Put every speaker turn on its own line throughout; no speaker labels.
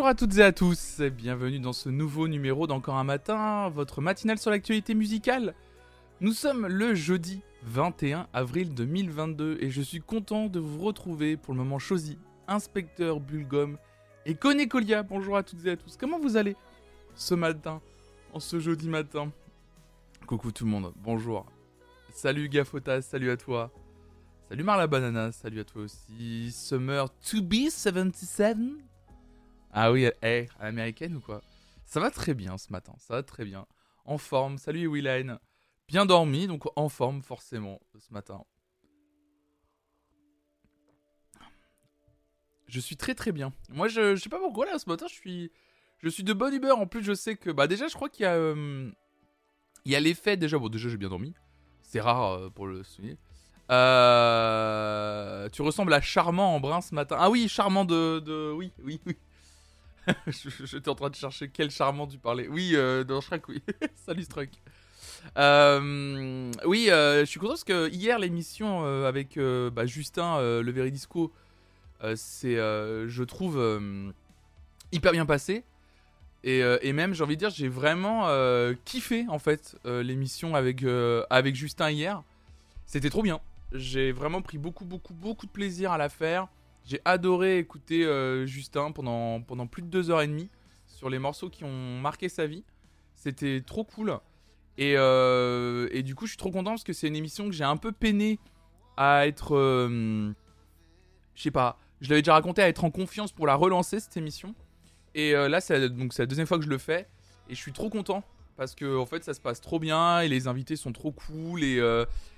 Bonjour à toutes et à tous, et bienvenue dans ce nouveau numéro d'Encore un matin, votre matinale sur l'actualité musicale. Nous sommes le jeudi 21 avril 2022 et je suis content de vous retrouver pour le moment choisi, Inspecteur Bulgum et Conécolia. Bonjour à toutes et à tous, comment vous allez ce matin, en ce jeudi matin? Coucou tout le monde, bonjour. Salut Gafotas, salut à toi. Salut Marla Banana, salut à toi aussi. Summer 2B77 ah oui, hey, américaine ou quoi? Ça va très bien ce matin, ça va très bien. En forme, salut Willine. Bien dormi, donc en forme forcément ce matin. Je suis très très bien. Moi je, je sais pas pourquoi là ce matin je suis je suis de bonne humeur. En plus je sais que bah déjà je crois qu'il y a euh, il y a l'effet déjà bon déjà j'ai bien dormi. C'est rare euh, pour le souligner. Euh, tu ressembles à Charmant en brun ce matin. Ah oui, Charmant de, de... oui oui oui. J'étais en train de chercher quel charmant tu parlais. Oui, euh, dans Shrek, oui. Salut Struck. Euh, oui, euh, je suis content parce que hier l'émission avec bah, Justin le Veridisco, c'est, je trouve, hyper bien passé. Et, et même, j'ai envie de dire, j'ai vraiment kiffé en fait l'émission avec, avec Justin hier. C'était trop bien. J'ai vraiment pris beaucoup, beaucoup, beaucoup de plaisir à la faire. J'ai adoré écouter euh, Justin pendant, pendant plus de deux heures et demie sur les morceaux qui ont marqué sa vie. C'était trop cool. Et, euh, et, du coup, je suis trop content parce que c'est une émission que j'ai un peu peiné à être. Euh, je sais pas, je l'avais déjà raconté, à être en confiance pour la relancer cette émission. Et là, c'est la deuxième fois que je le fais. Et je suis trop content parce que en fait, ça se passe trop bien et les invités sont trop cool et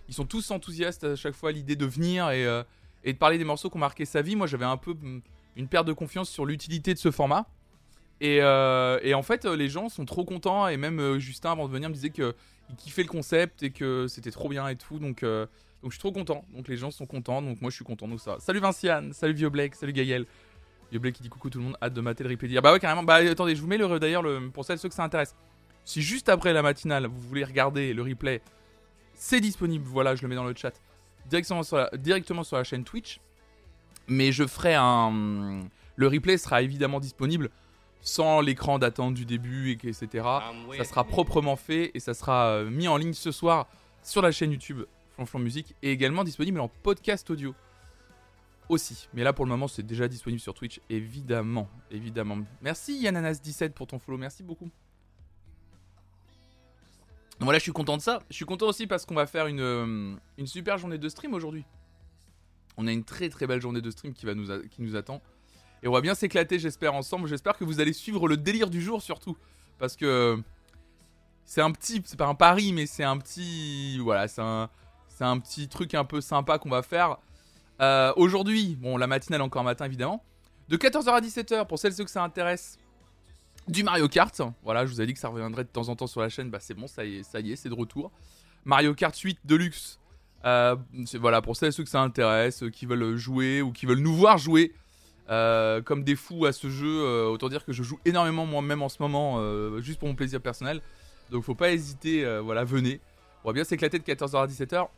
ils sont tous enthousiastes à chaque fois à l'idée de venir et et de parler des morceaux qui ont marqué sa vie. Moi, j'avais un peu mm, une perte de confiance sur l'utilité de ce format. Et, euh, en fait, les gens sont trop contents. Et même euh, Justin, avant de venir, me disait qu'il kiffait le concept et que c'était trop bien et tout. Donc, euh, donc je suis trop content. Donc les gens sont contents. Donc moi, je suis content. Donc ça. Salut Vinciane, salut Vieux Blake, salut Gaël. Vieux Blake qui dit coucou tout le monde, hâte de mater le replay dire. Bah ouais, carrément. Bah attendez, je vous mets le d'ailleurs le, pour celles ceux que ça intéresse. Si juste après la matinale, vous voulez regarder le replay, c'est disponible. Voilà, je le mets dans le chat directement sur la, directement sur la chaîne Twitch. Mais je ferai un. Le replay sera évidemment disponible sans l'écran d'attente du début, et etc. Ah, ça sera proprement fait et ça sera euh, mis en ligne ce soir sur la chaîne YouTube Flonflon Musique et également disponible en podcast audio aussi. Mais là pour le moment c'est déjà disponible sur Twitch évidemment, évidemment. Merci Yananas17 pour ton follow, merci beaucoup voilà, je suis content de ça. Je suis content aussi parce qu'on va faire une, euh, une super journée de stream aujourd'hui. On a une très très belle journée de stream qui, va nous qui nous attend. Et on va bien s'éclater, j'espère, ensemble. J'espère que vous allez suivre le délire du jour surtout. Parce que c'est un petit, c'est pas un pari, mais c'est un petit, voilà, c'est un, c'est un petit truc un peu sympa qu'on va faire. Euh, aujourd'hui, bon, la matinale encore matin évidemment. De 14h à 17h, pour celles et ceux que ça intéresse, du Mario Kart. Voilà, je vous ai dit que ça reviendrait de temps en temps sur la chaîne. Bah c'est bon, ça y est, ça y est, c'est de retour. Mario Kart 8 Deluxe. Euh, voilà, pour celles et ceux que ça intéresse, euh, qui veulent jouer ou qui veulent nous voir jouer euh, comme des fous à ce jeu. autant dire que je joue énormément moi-même en ce moment, juste pour mon plaisir personnel. Donc faut pas hésiter, voilà, venez. On va bien s'éclater de 14h à 17h.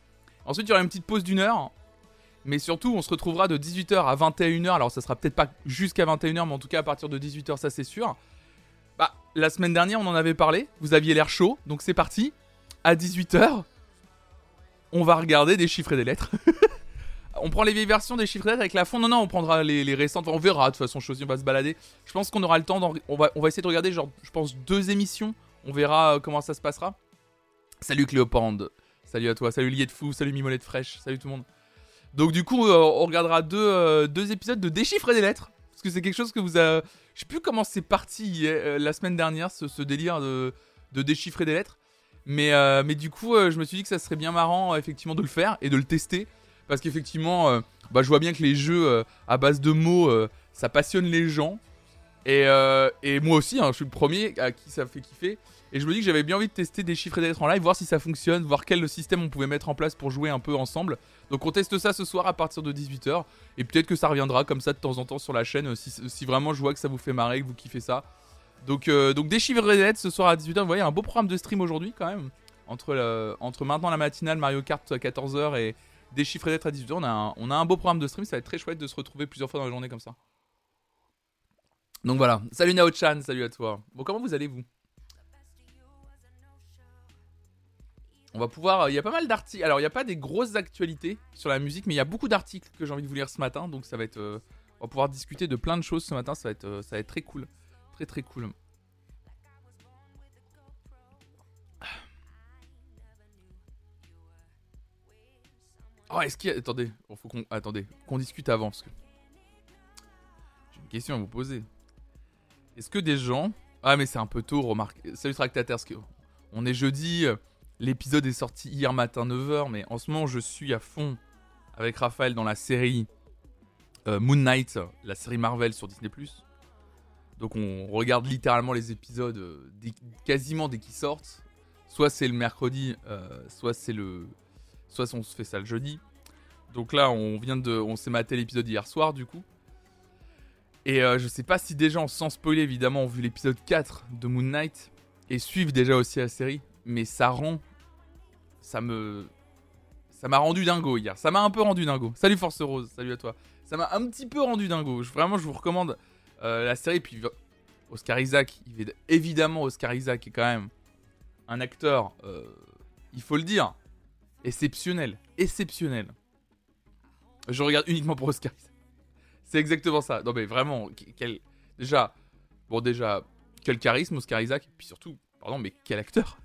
Ensuite, il y aura une petite pause d'une heure. Mais surtout, on se retrouvera de 18h à 21h. Alors, ça sera peut-être pas jusqu'à 21h, mais en tout cas à partir de 18h, ça c'est sûr. La semaine dernière, on en avait parlé. Vous aviez l'air chaud, donc c'est parti. À 18h, on va regarder des chiffres et des lettres. on prend les vieilles versions des chiffres et des lettres avec la fond. Non, non, on prendra les, récentes. On verra, de toute façon, choisir, on va se balader. Je pense qu'on aura le temps. On va, essayer de regarder, je pense, deux émissions. On verra euh, comment ça se passera. Salut Cléopande. Salut à toi. Salut Lié de Fou. Salut Mimolette Fraîche. Salut tout le monde. Donc, du coup, euh, on regardera deux, euh, deux épisodes de Déchiffrer des lettres. Parce que c'est quelque chose que vous avez je sais plus comment c'est parti euh, la semaine dernière, ce, délire de, déchiffrer des lettres. Mais, euh, mais du coup, euh, je me suis dit que ça serait bien marrant, effectivement, de le faire et de le tester. Parce qu'effectivement, bah, je vois bien que les jeux à base de mots, ça passionne les gens. Et, moi aussi, hein, je suis le premier à qui ça fait kiffer. Et je me dis que j'avais bien envie de tester des chiffres et des lettres en live, voir si ça fonctionne, voir quel système on pouvait mettre en place pour jouer un peu ensemble. Donc on teste ça ce soir à partir de 18h. Et peut-être que ça reviendra comme ça de temps en temps sur la chaîne euh, si, vraiment je vois que ça vous fait marrer, que vous kiffez ça. Donc, euh, donc des chiffres et des lettres ce soir à 18h. Vous voyez, un beau programme de stream aujourd'hui quand même. Entre, entre maintenant la matinale Mario Kart à 14h et des chiffres et lettres à 18h. On a, un, on a un beau programme de stream. Ça va être très chouette de se retrouver plusieurs fois dans la journée comme ça. Donc voilà. Salut Nao-chan, salut à toi. Bon, comment vous allez, On va pouvoir. Il y a pas mal d'articles. Alors, il n'y a pas des grosses actualités sur la musique, mais il y a beaucoup d'articles que j'ai envie de vous lire ce matin. Donc, ça va être. euh, on va pouvoir discuter de plein de choses ce matin. Ça va être, euh, ça va être très cool. Très, très cool. Oh, est-ce qu'il y a. Attendez, oh, faut qu'on. Attendez, qu'on discute avant parce que. J'ai une question à vous poser. Est-ce que des gens. Ah, mais c'est un peu tôt, remarque. Salut Tractataire, parce que. On est jeudi. L'épisode est sorti hier matin 9h, mais en ce moment je suis à fond avec Raphaël dans la série euh, Moon Knight, la série Marvel sur Disney ⁇ Donc on regarde littéralement les épisodes euh, quasiment dès qu'ils sortent. Soit c'est le mercredi, euh, soit c'est le... Soit on se fait ça le jeudi. Donc là on vient de... On s'est maté l'épisode hier soir du coup. Et je sais pas si des gens, sans spoiler évidemment, ont vu l'épisode 4 de Moon Knight et suivent déjà aussi la série mais ça rend. Ça me. Ça m'a rendu dingo hier. Ça m'a un peu rendu dingo. Salut Force Rose, salut à toi. Ça m'a un petit peu rendu dingo. Vraiment, je vous recommande euh, la série. Puis Oscar Isaac, évidemment, Oscar Isaac est quand même un acteur, euh, il faut le dire, exceptionnel. Exceptionnel. Je regarde uniquement pour Oscar Isaac. C'est exactement ça. Non, mais vraiment, quel. Déjà. Bon, déjà, quel charisme, Oscar Isaac. Puis surtout, pardon, mais quel acteur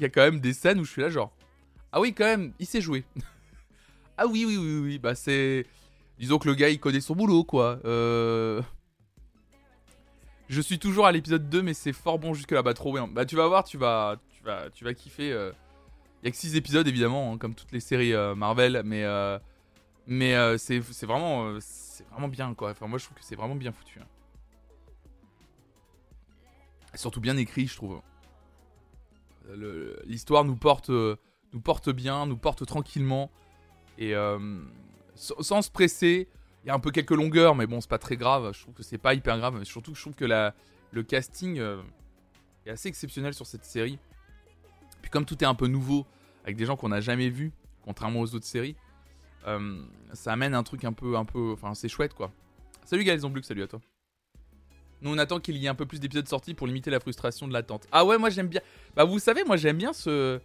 il y a quand même des scènes où je suis là genre ah oui quand même il sait jouer ah oui oui oui oui bah c'est disons que le gars il connaît son boulot quoi. Euh... je suis toujours à l'épisode 2 mais c'est fort bon jusque là bah trop bien. Bah tu vas voir tu vas tu vas tu vas kiffer euh. il y a que 6 épisodes évidemment hein, comme toutes les séries euh, Marvel mais mais c'est vraiment c'est vraiment bien quoi. Enfin moi je trouve que c'est vraiment bien foutu hein. Surtout bien écrit je trouve l'histoire nous porte, euh, nous porte bien, nous porte tranquillement. Et euh, sans, se presser, il y a un peu quelques longueurs, mais bon, c'est pas très grave. Je trouve que c'est pas hyper grave. mais Surtout je trouve que le casting euh, est assez exceptionnel sur cette série. Puis comme tout est un peu nouveau, avec des gens qu'on n'a jamais vus, contrairement aux autres séries, ça amène un truc un peu, un peu, enfin, c'est chouette quoi. Salut Galzon Blue, salut à toi. Nous on attend qu'il y ait un peu plus d'épisodes sortis pour limiter la frustration de l'attente. Ah ouais, moi j'aime bien. Bah vous savez, moi j'aime bien ce,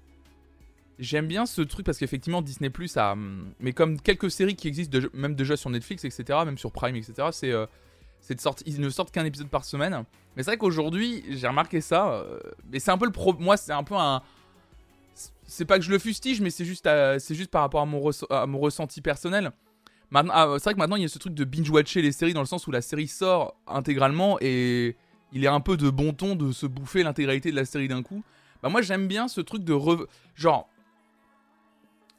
j'aime bien ce truc parce qu'effectivement Disney Plus a, hum, mais comme quelques séries qui existent même déjà sur Netflix, etc., même sur Prime, etc., c'est, euh, c'est de sorte, ils ne sortent qu'un épisode par semaine. Mais c'est vrai qu'aujourd'hui j'ai remarqué ça, euh, mais c'est un peu le pro, moi c'est un peu un, c'est pas que je le fustige, mais c'est juste, par rapport à mon ressenti personnel. Ah, c'est vrai que maintenant il y a ce truc de binge-watcher les séries dans le sens où la série sort intégralement et il est un peu de bon ton de se bouffer l'intégralité de la série d'un coup. Bah moi j'aime bien ce truc de re... genre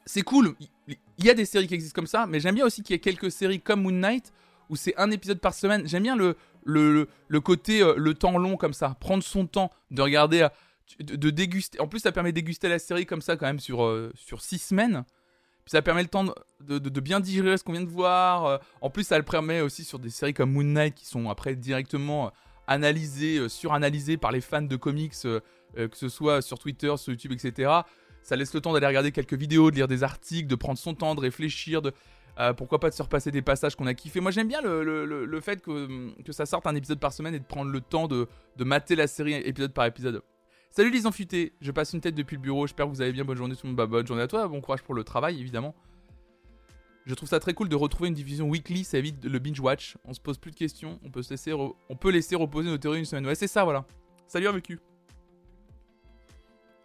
c'est cool, il y a des séries qui existent comme ça, mais j'aime bien aussi qu'il y ait quelques séries comme Moon Knight où c'est un épisode par semaine. J'aime bien le, le, le côté, euh, le temps long comme ça, prendre son temps de regarder, euh, de, de déguster. En plus, ça permet de déguster la série comme ça quand même sur, euh, sur six semaines. Puis ça permet le temps de, bien digérer ce qu'on vient de voir. Euh, En plus, ça le permet aussi sur des séries comme Moon Knight qui sont après directement euh, analysées, euh, suranalysées par les fans de comics, que ce soit sur Twitter, sur YouTube, etc. Ça laisse le temps d'aller regarder quelques vidéos, de lire des articles, de prendre son temps, de réfléchir, de pourquoi pas de se repasser des passages qu'on a kiffé. Moi j'aime bien le, fait que, ça sorte un épisode par semaine et de prendre le temps de mater la série épisode par épisode. Salut les enfutés, je passe une tête depuis le bureau, j'espère que vous allez bien, bonne journée tout le monde, Bah, bonne journée à toi, bon courage pour le travail évidemment. Je trouve ça très cool de retrouver une division weekly, ça évite le binge watch, on se pose plus de questions, on peut, se laisser reposer nos théories une semaine. Ouais c'est ça voilà. Salut RVQ.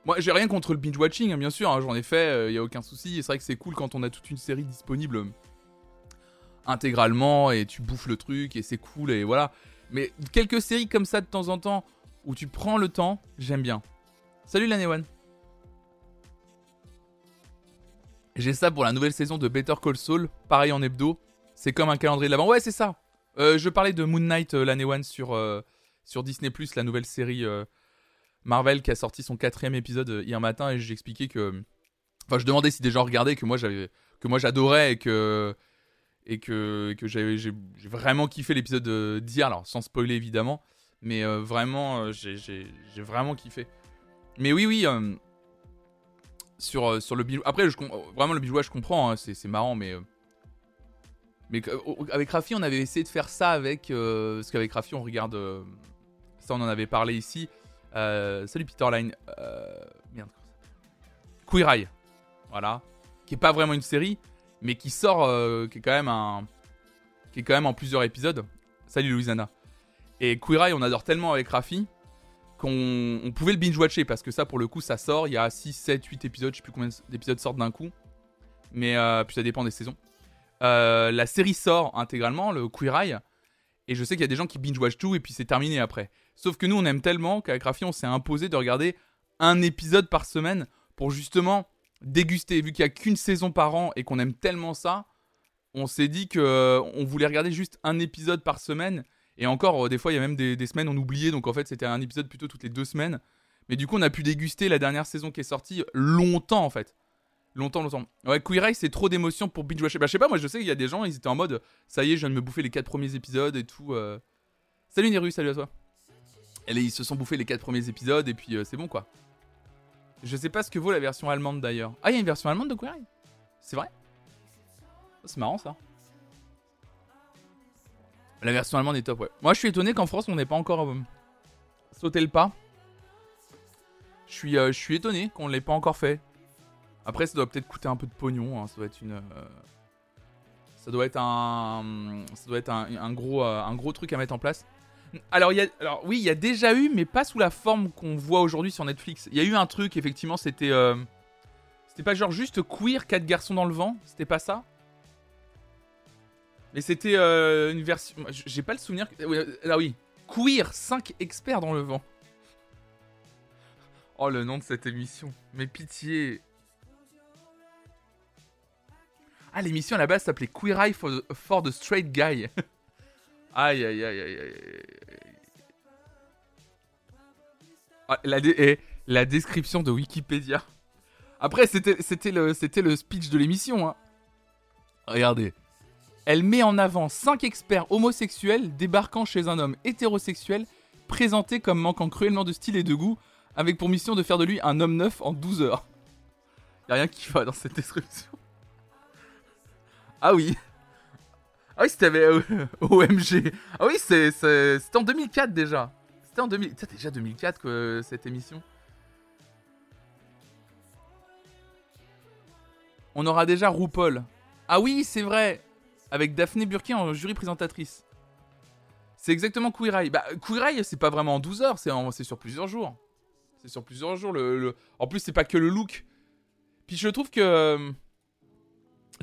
Moi j'ai rien contre le binge watching, hein, bien sûr, hein, j'en ai fait, il y a aucun souci, c'est vrai que c'est cool quand on a toute une série disponible euh, intégralement et tu bouffes le truc et c'est cool et voilà. Mais quelques séries comme ça de temps en temps où tu prends le temps, j'aime bien. Salut one. J'ai ça pour la nouvelle saison de Better Call Saul, pareil en hebdo. C'est comme un calendrier de l'avant. Ouais, c'est ça. Euh, je parlais de Moon Knight euh, one sur, euh, sur Disney la nouvelle série euh, Marvel qui a sorti son quatrième épisode hier matin et j'expliquais que, enfin, je demandais si des gens regardaient que moi j'adorais et que et que, que j'ai vraiment kiffé l'épisode d'hier, alors sans spoiler évidemment, mais euh, vraiment euh, j'ai vraiment kiffé. Mais oui oui. euh, sur, sur le bijou. Après, je vraiment, le bijou, je comprends, hein, c'est marrant, mais. Mais avec Rafi, on avait essayé de faire ça avec. parce qu'avec Rafi, on regarde. ça, on en avait parlé ici. salut Peterline. merde. Queer Eye. Voilà. Qui est pas vraiment une série, mais qui sort. qui est quand même un. Qui est quand même en plusieurs épisodes. Salut Louisana. Et Queer Eye, on adore tellement avec Rafi qu'on pouvait le binge-watcher parce que ça, pour le coup, ça sort. Il y a 6, 7, 8 épisodes. Je sais plus combien d'épisodes sortent d'un coup. Mais euh, puis ça dépend des saisons. Euh, la série sort intégralement, le Queer Eye. Et je sais qu'il y a des gens qui binge-watch tout et puis c'est terminé après. Sauf que nous, on aime tellement qu'avec Rafi, on s'est imposé de regarder un épisode par semaine pour justement déguster. Vu qu'il n'y a qu'une saison par an et qu'on aime tellement ça, on s'est dit qu'on euh, voulait regarder juste un épisode par semaine et encore, euh, des fois, il y a même des, semaines on oubliait, donc en fait, c'était un épisode plutôt toutes les deux semaines. Mais du coup, on a pu déguster la dernière saison qui est sortie longtemps en fait. Longtemps, longtemps. Ouais, Queer Eye, c'est trop d'émotions pour binge watcher. Bah, je sais pas, moi je sais qu'il y a des gens, ils étaient en mode ça y est, je viens de me bouffer les quatre premiers épisodes et tout. Euh. Salut Neru, salut à toi. Et ils se sont bouffés les quatre premiers épisodes et puis euh, c'est bon quoi. Je sais pas ce que vaut la version allemande d'ailleurs. Ah, il y a une version allemande de Queer Eye? C'est vrai? C'est marrant ça. La version allemande est top, ouais. Moi, je suis étonné qu'en France, on n'ait pas encore euh, sauté le pas. Je suis, euh, je suis étonné qu'on ne l'ait pas encore fait. Après, ça doit peut-être coûter un peu de pognon. Hein. Ça doit être une. Euh, ça doit être un. Ça doit être un, gros, un gros truc à mettre en place. Alors, alors, oui, il y a déjà eu, mais pas sous la forme qu'on voit aujourd'hui sur Netflix. Il y a eu un truc, effectivement, c'était. C'était pas genre juste queer, 4 garçons dans le vent C'était pas ça mais c'était euh, une version. J'ai pas le souvenir. Ah oui. Queer, 5 experts dans le vent. Oh, le nom de cette émission. Mais pitié. Ah, l'émission à la base s'appelait Queer Eye for the, Straight Guy. aïe, aïe, aïe, aïe, aïe. Ah, la, eh, la description de Wikipédia. Après, c'était le, le speech de l'émission. Hein. Regardez. Elle met en avant 5 experts homosexuels débarquant chez un homme hétérosexuel présenté comme manquant cruellement de style et de goût, avec pour mission de faire de lui un homme neuf en 12 heures. Y'a rien qui va dans cette description. Ah oui. Ah oui, c'était OMG. Ah oui, c'était en 2004 déjà. C'était en 2000... C'était déjà 2004 que cette émission. On aura déjà RuPaul. Ah oui, c'est vrai avec Daphné Burki en jury présentatrice. C'est exactement Queer Eye. Bah, Queer Eye, c'est pas vraiment en 12 heures, c'est sur plusieurs jours. C'est sur plusieurs jours. Le, En plus, c'est pas que le look. Puis je trouve que. Euh,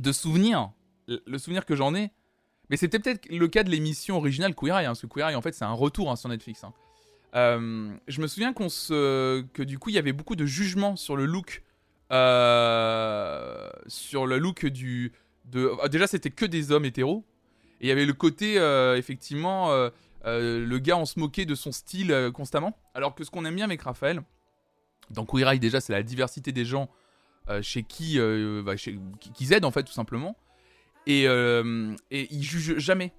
de souvenir, le souvenir que j'en ai. Mais c'était peut-être le cas de l'émission originale Queer Eye, hein, parce que Queer Eye, en fait, c'est un retour hein, sur Netflix. Hein. Euh, je me souviens qu'on se... que du coup, il y avait beaucoup de jugements sur le look. Euh, sur le look du, ah, déjà, c'était que des hommes hétéros. Et il y avait le côté, euh, effectivement, euh, euh, le gars, on se moquait de son style constamment. Alors que ce qu'on aime bien avec Raphaël, dans Queer déjà, c'est la diversité des gens chez qui, bah, qui, aident, en fait, tout simplement. Et, et ils jugent jamais.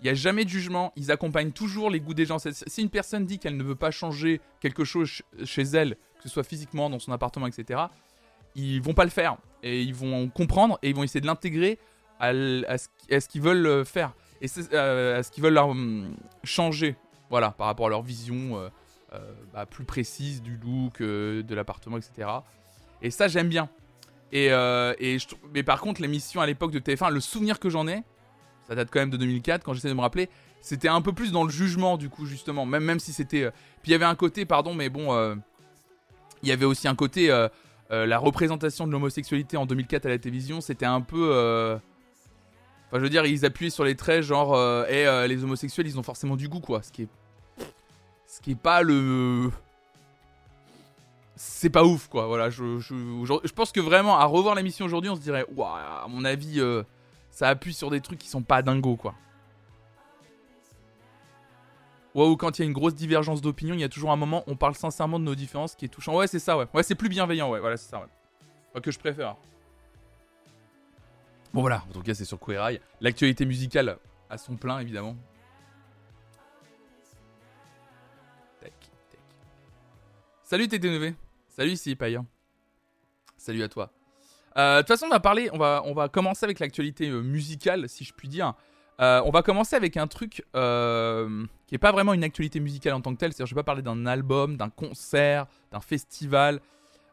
Il n'y a jamais de jugement. Ils accompagnent toujours les goûts des gens. Si une personne dit qu'elle ne veut pas changer quelque chose chez elle, que ce soit physiquement, dans son appartement, etc., ils vont pas le faire. Et ils vont comprendre et ils vont essayer de l'intégrer à, ce, qu'ils veulent euh, faire. Et euh, à ce qu'ils veulent leur, hum, changer. Voilà, par rapport à leur vision euh, bah, plus précise du look, de l'appartement, etc. Et ça, j'aime bien. Et, et mais par contre, l'émission à l'époque de TF1, le souvenir que j'en ai, ça date quand même de 2004, quand j'essaie de me rappeler, c'était un peu plus dans le jugement, du coup, justement. Même, même si c'était. Puis il y avait un côté, pardon, mais bon. Il y avait aussi un côté. Euh, la représentation de l'homosexualité en 2004 à la télévision, c'était un peu. Euh, enfin, je veux dire, ils appuyaient sur les traits, genre, et euh, les homosexuels, ils ont forcément du goût, quoi. Ce qui est. Ce qui est pas le. C'est pas ouf, quoi. Voilà, je, je, pense que vraiment, à revoir l'émission aujourd'hui, on se dirait, waouh, à mon avis, ça appuie sur des trucs qui sont pas dingos, quoi. Ou quand il y a une grosse divergence d'opinion, il y a toujours un moment où on parle sincèrement de nos différences qui est touchant. Ouais, c'est ça, ouais. Ouais, c'est plus bienveillant, ouais. Voilà, c'est ça, ouais. que je préfère. Bon, voilà. En tout cas, c'est sur Queer. L'actualité musicale à son plein, évidemment. Tac, tac. Salut TTNV. Salut ici, Païen. Salut à toi. Euh, de toute façon, on va parler, on va, on va commencer avec l'actualité euh, musicale, si je puis dire. Euh, on va commencer avec un truc qui n'est pas vraiment une actualité musicale en tant que telle. C'est-à-dire, je vais pas parler d'un album, d'un concert, d'un festival,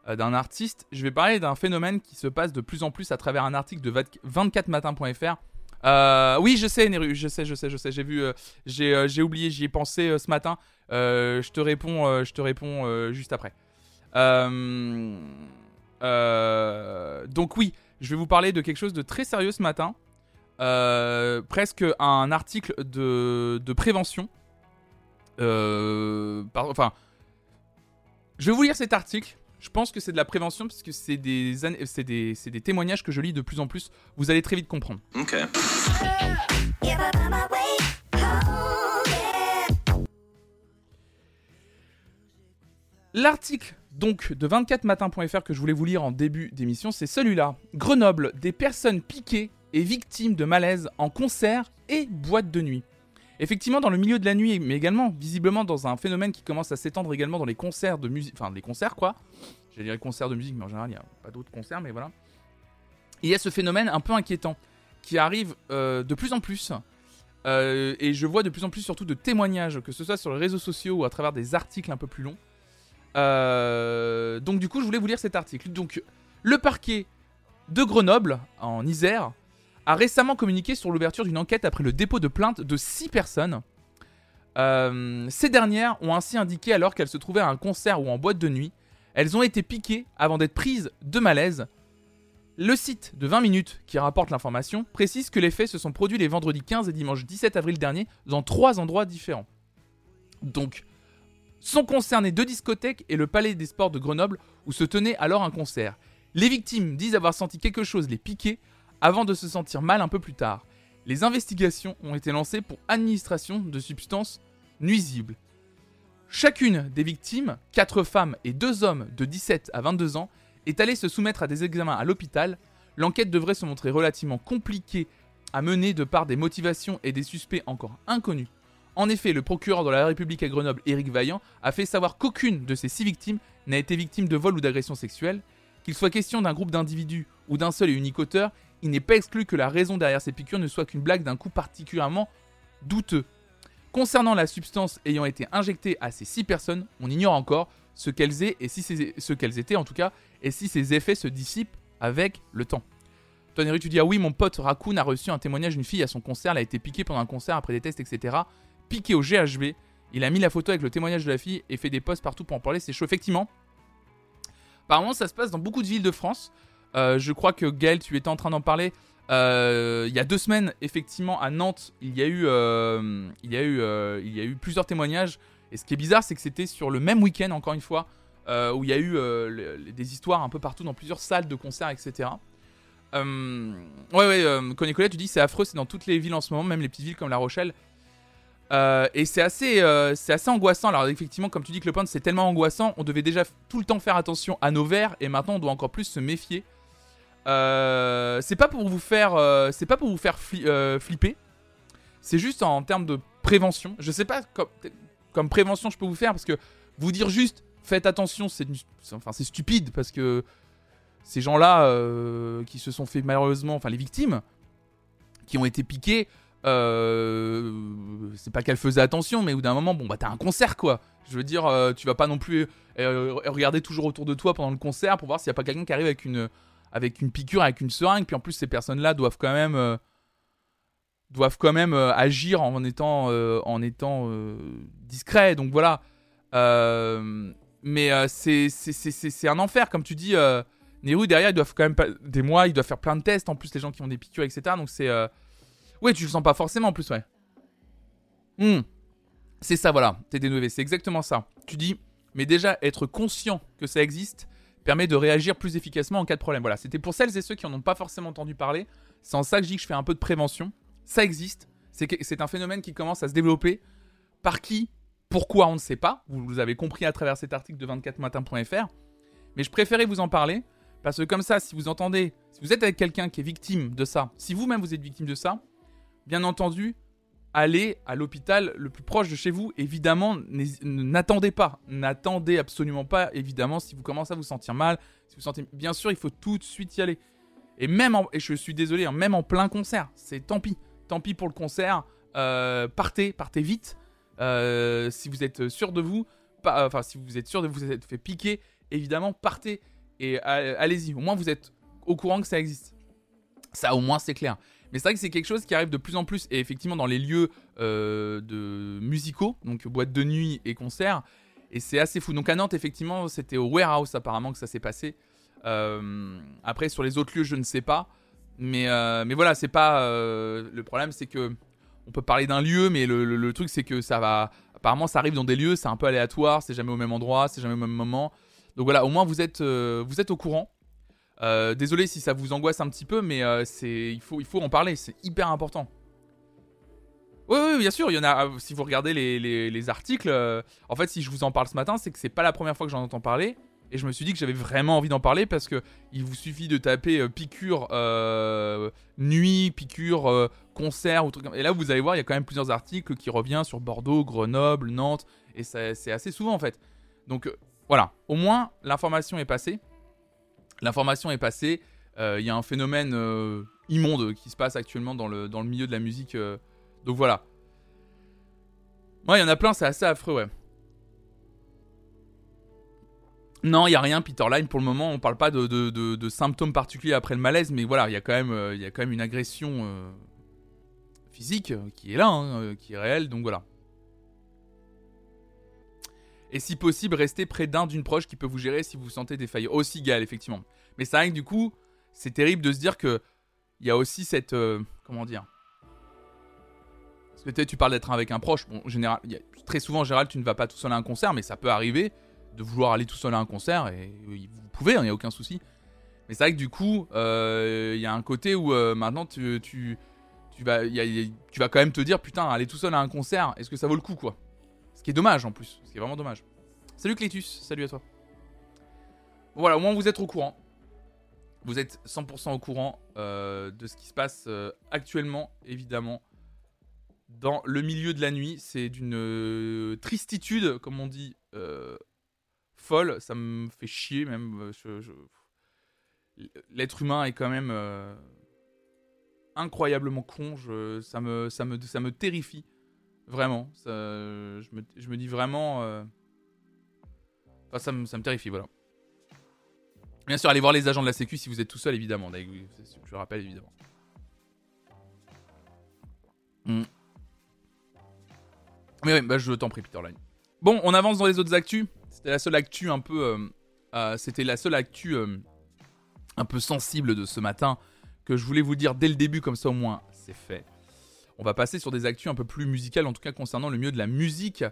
d'un artiste. Je vais parler d'un phénomène qui se passe de plus en plus à travers un article de 24matin.fr. oui, je sais, Neru, je sais, je sais, je sais. J'ai vu, j'ai oublié, j'y ai pensé ce matin. je te réponds, je te réponds juste après. Euh, euh, donc oui, je vais vous parler de quelque chose de très sérieux ce matin. Euh, presque un article de, prévention. Euh, enfin, je vais vous lire cet article. Je pense que c'est de la prévention parce que c'est des, c'est des, des, témoignages que je lis de plus en plus. Vous allez très vite comprendre. Ok. L'article donc de 24matin.fr que je voulais vous lire en début d'émission, c'est celui-là. Grenoble, des personnes piquées et victimes de malaise en concert et boîte de nuit. Effectivement, dans le milieu de la nuit, mais également visiblement dans un phénomène qui commence à s'étendre également dans les concerts de musique, enfin les concerts quoi. J'allais dire concerts de musique, mais en général il n'y a pas d'autres concerts, mais voilà. il y a ce phénomène un peu inquiétant qui arrive euh, de plus en plus. Euh, et je vois de plus en plus surtout de témoignages, que ce soit sur les réseaux sociaux ou à travers des articles un peu plus longs, euh, donc du coup, je voulais vous lire cet article. Donc, le parquet de Grenoble, en Isère, a récemment communiqué sur l'ouverture d'une enquête après le dépôt de plainte de 6 personnes. Euh, ces dernières ont ainsi indiqué alors qu'elles se trouvaient à un concert ou en boîte de nuit, elles ont été piquées avant d'être prises de malaise. Le site de 20 minutes qui rapporte l'information précise que les faits se sont produits les vendredis 15 et dimanche 17 avril dernier dans trois endroits différents. Donc, sont concernés deux discothèques et le Palais des Sports de Grenoble où se tenait alors un concert. Les victimes disent avoir senti quelque chose les piquer avant de se sentir mal un peu plus tard. Les investigations ont été lancées pour administration de substances nuisibles. Chacune des victimes, quatre femmes et deux hommes de 17 à 22 ans, est allée se soumettre à des examens à l'hôpital. L'enquête devrait se montrer relativement compliquée à mener de par des motivations et des suspects encore inconnus en effet, le procureur de la République à Grenoble, Éric Vaillant, a fait savoir qu'aucune de ces six victimes n'a été victime de vol ou d'agression sexuelle. Qu'il soit question d'un groupe d'individus ou d'un seul et unique auteur, il n'est pas exclu que la raison derrière ces piqûres ne soit qu'une blague d'un coup particulièrement douteux. Concernant la substance ayant été injectée à ces six personnes, on ignore encore ce qu'elles et si ce qu'elles étaient en tout cas, et si ces effets se dissipent avec le temps. Tony tu dis ah oui, mon pote Raccoon a reçu un témoignage d'une fille à son concert, elle a été piquée pendant un concert après des tests, etc piqué au GHB. Il a mis la photo avec le témoignage de la fille et fait des posts partout pour en parler. C'est chaud, effectivement. Apparemment, ça se passe dans beaucoup de villes de France. Euh, je crois que Gaël, tu étais en train d'en parler. Euh, il y a deux semaines, effectivement, à Nantes, il y a eu, euh, il y a eu, il y a eu plusieurs témoignages. Et ce qui est bizarre, c'est que c'était sur le même week-end, encore une fois, où il y a eu des histoires un peu partout dans plusieurs salles de concert, etc. ouais, ouais, Nicolas, tu dis c'est affreux, c'est dans toutes les villes en ce moment, même les petites villes comme La Rochelle. Et c'est assez, assez angoissant. Alors effectivement, comme tu dis, que le point c'est tellement angoissant, on devait déjà tout le temps faire attention à nos verres, et maintenant on doit encore plus se méfier. Euh, c'est pas pour vous faire, c'est pas pour vous faire flipper. C'est juste en, termes de prévention. Je sais pas comme, prévention je peux vous faire parce que vous dire juste faites attention, c'est, enfin c'est stupide parce que ces gens-là qui se sont fait malheureusement, enfin les victimes qui ont été piqués. Euh, c'est pas qu'elle faisait attention, mais au bout d'un moment, bon bah t'as un concert quoi. Je veux dire, euh, tu vas pas non plus euh, regarder toujours autour de toi pendant le concert pour voir s'il y a pas quelqu'un qui arrive avec une avec une piqûre, avec une seringue. Puis en plus, ces personnes-là doivent quand même doivent quand même agir en étant en étant discret. Donc voilà. mais c'est un enfer, comme tu dis. Nehru derrière, ils doivent quand même des mois, ils doivent faire plein de tests. En plus, les gens qui ont des piqûres, etc. Donc c'est Ouais, tu le sens pas forcément en plus, ouais. Hmm. C'est ça, voilà, TD9V, c'est exactement ça. Tu dis, mais déjà, être conscient que ça existe permet de réagir plus efficacement en cas de problème. Voilà, c'était pour celles et ceux qui en ont pas forcément entendu parler. C'est en ça que je dis que je fais un peu de prévention. Ça existe. C'est un phénomène qui commence à se développer. Par qui? Pourquoi? On ne sait pas. Vous, vous avez compris à travers cet article de 24matin.fr. Mais je préférais vous en parler. Parce que comme ça, si vous entendez, si vous êtes avec quelqu'un qui est victime de ça, si vous-même vous êtes victime de ça, bien entendu, allez à l'hôpital le plus proche de chez vous. Évidemment, n'attendez pas. N'attendez absolument pas, évidemment, si vous commencez à vous sentir mal. Si vous sentez... Bien sûr, il faut tout de suite y aller. Et même et je suis désolé, hein, même en plein concert, c'est tant pis. Tant pis pour le concert. Euh, partez, partez vite. Euh, si vous êtes sûr de vous, enfin si vous êtes sûr de vous être fait piquer, évidemment partez et allez-y. Au moins vous êtes au courant que ça existe. Ça au moins c'est clair. Mais c'est vrai que c'est quelque chose qui arrive de plus en plus et effectivement dans les lieux euh, de musicaux, donc boîtes de nuit et concerts. Et c'est assez fou. Donc à Nantes effectivement c'était au warehouse apparemment que ça s'est passé. Euh, après sur les autres lieux je ne sais pas. Mais, mais voilà c'est pas le problème c'est que on peut parler d'un lieu, mais le, truc c'est que ça va. Apparemment, ça arrive dans des lieux, c'est un peu aléatoire, c'est jamais au même endroit, c'est jamais au même moment. Donc voilà, au moins vous êtes, euh, vous êtes au courant. Euh, désolé si ça vous angoisse un petit peu, mais euh, il, faut, il faut en parler, c'est hyper important. Oui, oui, bien sûr, il y en a. Si vous regardez les, les articles, en fait, si je vous en parle ce matin, c'est que c'est pas la première fois que j'en entends parler. Et je me suis dit que j'avais vraiment envie d'en parler parce que il vous suffit de taper euh, piqûre euh, nuit, piqûre euh, concert ou truc comme Et là, vous allez voir, il y a quand même plusieurs articles qui reviennent sur Bordeaux, Grenoble, Nantes. Et c'est assez souvent en fait. Donc voilà, au moins l'information est passée. L'information est passée. Il y a un phénomène immonde qui se passe actuellement dans le, milieu de la musique. donc voilà. Moi, il y en a plein, c'est assez affreux, ouais. Non, il n'y a rien, Peter Line. Pour le moment, on parle pas de, symptômes particuliers après le malaise, mais voilà, il y, a quand même, euh, une agression euh, physique euh, qui est là, hein, qui est réelle, donc voilà. Et si possible, restez près d'un d'une proche qui peut vous gérer si vous sentez des failles. Aussi, Gal, effectivement. Mais ça vrai que du coup, c'est terrible de se dire que il y a aussi cette. comment dire? Parce que tu parles d'être avec un proche. Bon, général, très souvent, en général, tu ne vas pas tout seul à un concert, mais ça peut arriver de vouloir aller tout seul à un concert, et vous pouvez, il hein, n'y a aucun souci. Mais c'est vrai que du coup, euh, il y a un côté où euh, maintenant tu, tu, tu, vas, tu vas quand même te dire, putain, aller tout seul à un concert, est-ce que ça vaut le coup, quoi? Qui est dommage en plus, ce qui est vraiment dommage. Salut Clétus, salut à toi. Voilà, au moins vous êtes au courant. Vous êtes 100% au courant euh, de ce qui se passe actuellement, évidemment, dans le milieu de la nuit. C'est d'une tristitude, comme on dit folle, ça me fait chier même. Euh, l'être humain est quand même euh, incroyablement con. ça, me, ça, me, ça me terrifie. Vraiment. Je, me, dis vraiment. Euh, enfin, ça me, terrifie, voilà. Bien sûr, allez voir les agents de la Sécu si vous êtes tout seul, évidemment. Je rappelle, évidemment. Hmm. Mais oui, bah, je t'en prie, Peter Line. Bon, on avance dans les autres actus. C'était la seule actu un peu. Euh, euh, c'était la seule actu un peu sensible de ce matin que je voulais vous dire dès le début, comme ça au moins c'est fait. On va passer sur des actus un peu plus musicales, en tout cas concernant le milieu de la musique.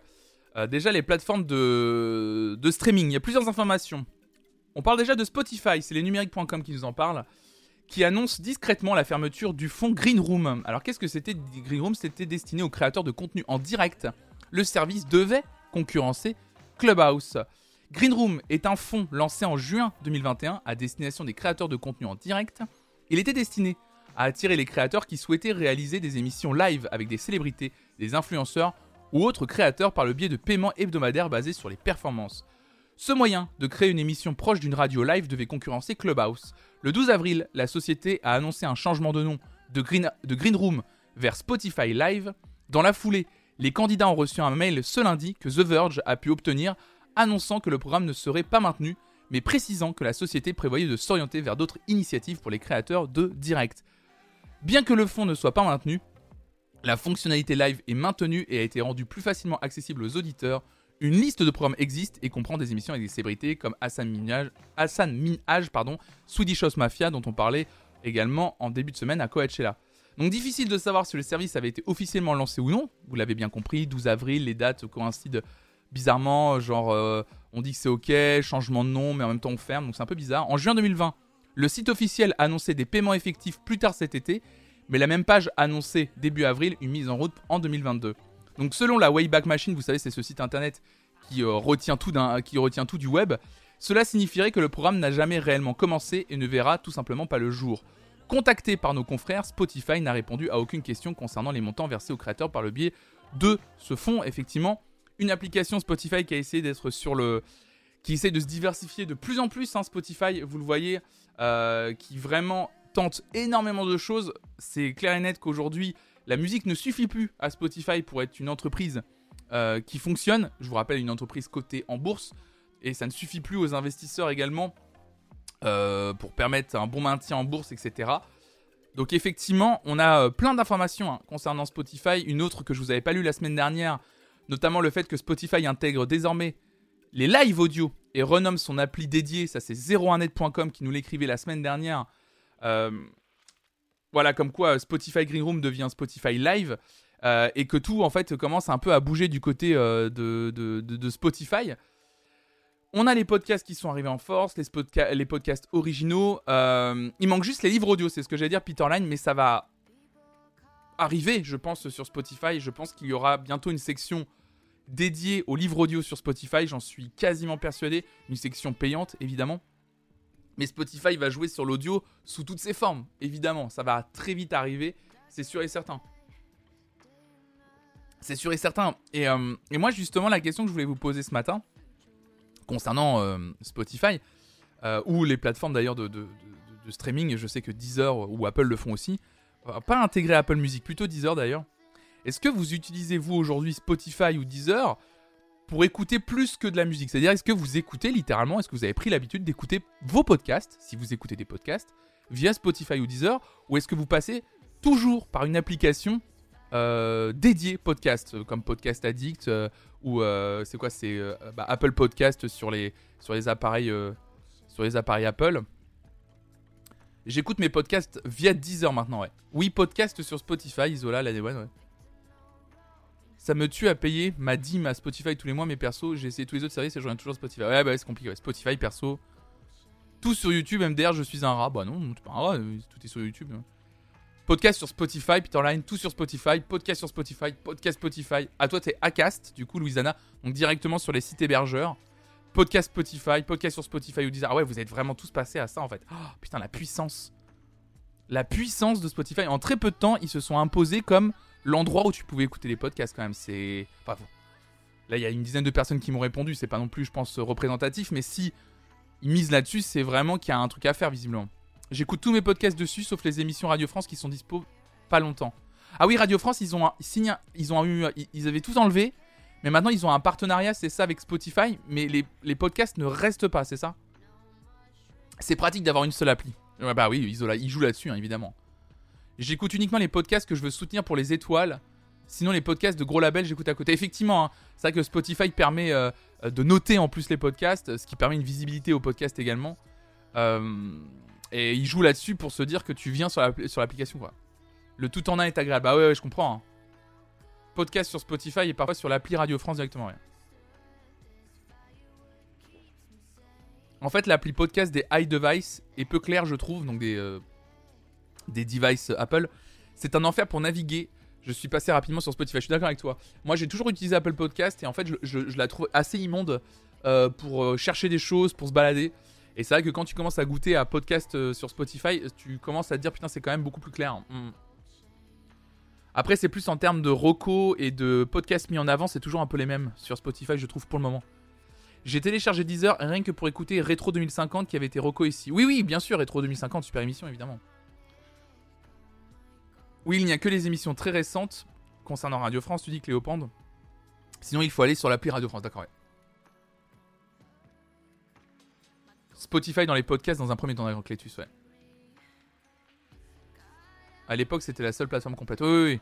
déjà, les plateformes de, de streaming. Il y a plusieurs informations. On parle déjà de Spotify, c'est les numériques.com qui nous en parlent, qui annonce discrètement la fermeture du fonds Green Room. Alors qu'est-ce que c'était Green Room? C'était destiné aux créateurs de contenu en direct. Le service devait concurrencer Clubhouse. Green Room est un fonds lancé en juin 2021 à destination des créateurs de contenu en direct. Il était destiné à attirer les créateurs qui souhaitaient réaliser des émissions live avec des célébrités, des influenceurs ou autres créateurs par le biais de paiements hebdomadaires basés sur les performances. Ce moyen de créer une émission proche d'une radio live devait concurrencer Clubhouse. Le 12 avril, la société a annoncé un changement de nom de Green, de Green Room vers Spotify Live. Dans la foulée, les candidats ont reçu un mail ce lundi que The Verge a pu obtenir annonçant que le programme ne serait pas maintenu, mais précisant que la société prévoyait de s'orienter vers d'autres initiatives pour les créateurs de direct. Bien que le fonds ne soit pas maintenu, la fonctionnalité live est maintenue et a été rendue plus facilement accessible aux auditeurs. Une liste de programmes existe et comprend des émissions avec des célébrités comme Hassan Minhaj, Hassan Minhaj pardon, Swedish Mafia dont on parlait également en début de semaine à Coachella. Donc difficile de savoir si le service avait été officiellement lancé ou non. Vous l'avez bien compris, 12 avril, les dates coïncident bizarrement. Genre, euh, on dit que c'est ok, changement de nom, mais en même temps on ferme, donc c'est un peu bizarre. En juin 2020, le site officiel annonçait des paiements effectifs plus tard cet été, mais la même page annonçait début avril une mise en route en 2022. Donc selon la Wayback Machine, vous savez, c'est ce site internet qui, euh, retient tout qui retient tout du web, cela signifierait que le programme n'a jamais réellement commencé et ne verra tout simplement pas le jour. Contacté par nos confrères, Spotify n'a répondu à aucune question concernant les montants versés aux créateurs par le biais de ce fonds. Effectivement, une application Spotify qui a essayé d'être sur le. qui essaie de se diversifier de plus en plus, hein, Spotify, vous le voyez, qui vraiment tente énormément de choses. C'est clair et net qu'aujourd'hui, la musique ne suffit plus à Spotify pour être une entreprise euh, qui fonctionne. Je vous rappelle, une entreprise cotée en bourse. Et ça ne suffit plus aux investisseurs également euh, pour permettre un bon maintien en bourse, etc. Donc effectivement, on a euh, plein d'informations hein, concernant Spotify. Une autre que je vous avais pas lu la semaine dernière, notamment le fait que Spotify intègre désormais les live audio et renomme son appli dédié. Ça, c'est 01net.com qui nous l'écrivait la semaine dernière. Euh, voilà, comme quoi Spotify Green Room devient Spotify Live. Euh, et que tout en fait commence un peu à bouger du côté de, Spotify. On a les podcasts qui sont arrivés en force, les, podcasts originaux. Euh, il manque juste les livres audio, c'est ce que j'allais dire, Peter Line, mais ça va arriver, je pense, sur Spotify. Je pense qu'il y aura bientôt une section dédiée aux livres audio sur Spotify, j'en suis quasiment persuadé. Une section payante, évidemment. Mais Spotify va jouer sur l'audio sous toutes ses formes, évidemment. Ça va très vite arriver, c'est sûr et certain. C'est sûr et certain. Et, euh, moi, justement, la question que je voulais vous poser ce matin, concernant euh, Spotify, euh, ou les plateformes d'ailleurs de, de, streaming, je sais que Deezer ou Apple le font aussi, pas intégrer Apple Music, plutôt Deezer d'ailleurs. Est-ce que vous utilisez vous aujourd'hui Spotify ou Deezer pour écouter plus que de la musique? C'est-à-dire, est-ce que vous écoutez littéralement, est-ce que vous avez pris l'habitude d'écouter vos podcasts, si vous écoutez des podcasts, via Spotify ou Deezer, ou est-ce que vous passez toujours par une application dédiée podcast, comme Podcast Addict ou euh, c'est quoi C'est euh, bah, Apple Podcast sur les, sur les appareils euh, sur les appareils Apple? J'écoute mes podcasts via Deezer maintenant, ouais. Oui, podcast sur Spotify, Isola, la ouais, ouais. Ça me tue à payer ma dîme à Spotify tous les mois, mais perso, j'ai essayé tous les autres services et je reviens toujours Spotify. Ouais, bah c'est compliqué, ouais. Spotify, perso. Tout sur YouTube, MDR, je suis un rat. Bah non, rat, tout est sur YouTube. Hein. Podcast sur Spotify, Peter Line, tout sur Spotify, podcast sur Spotify, podcast Spotify. À toi, t'es Acast, du coup, Louisana, donc directement sur les sites hébergeurs. Podcast Spotify, podcast sur Spotify ou Deezer. Ah ouais, vous êtes vraiment tous passés à ça en fait. Oh, putain, la puissance. La puissance de Spotify. En très peu de temps, ils se sont imposés comme l'endroit où tu pouvais écouter les podcasts quand même. C'est. Enfin, là, il y a une dizaine de personnes qui m'ont répondu. C'est pas non plus, je pense, représentatif, mais si ils misent là-dessus, c'est vraiment qu'il y a un truc à faire visiblement. J'écoute tous mes podcasts dessus, sauf les émissions Radio France qui sont dispo pas longtemps. Ah oui, Radio France, ils ont signé, ils ont eu, ils avaient tout enlevé, mais maintenant ils ont un partenariat, c'est ça, avec Spotify, mais les, podcasts ne restent pas, c'est ça? C'est pratique d'avoir une seule appli. bah oui, ils, ils jouent là-dessus, hein, évidemment. J'écoute uniquement les podcasts que je veux soutenir pour les étoiles. Sinon, les podcasts de gros labels, j'écoute à côté. Effectivement, hein, c'est vrai que Spotify permet euh, de noter en plus les podcasts, ce qui permet une visibilité aux podcasts également. Euh, et il joue là-dessus pour se dire que tu viens sur l'application, quoi. Le tout en un est agréable. Bah ouais, ouais je comprends. Hein. Podcast sur Spotify et parfois sur l'appli Radio France directement. En fait, l'appli podcast des iDevice est peu claire, je trouve, donc des, euh, des devices Apple. C'est un enfer pour naviguer. Je suis passé rapidement sur Spotify, je suis d'accord avec toi. Moi, j'ai toujours utilisé Apple Podcast et en fait, je, la trouve assez immonde euh, pour euh, chercher des choses, pour se balader. Et c'est vrai que quand tu commences à goûter à podcast euh, sur Spotify, tu commences à te dire putain, c'est quand même beaucoup plus clair. Hmm. Après, c'est plus en termes de roco et de podcasts mis en avant, c'est toujours un peu les mêmes sur Spotify, je trouve, pour le moment. J'ai téléchargé Deezer rien que pour écouter Retro 2050 qui avait été roco ici. Oui, oui, bien sûr, Retro 2050, super émission, évidemment. Oui, il n'y a que les émissions très récentes concernant Radio France, tu dis Cléopande. Sinon, il faut aller sur l'appli Radio France, d'accord. Spotify dans les podcasts dans un premier temps, d'accord, Clétus, ouais. À l'époque, c'était la seule plateforme complète. Oui, oui, oui.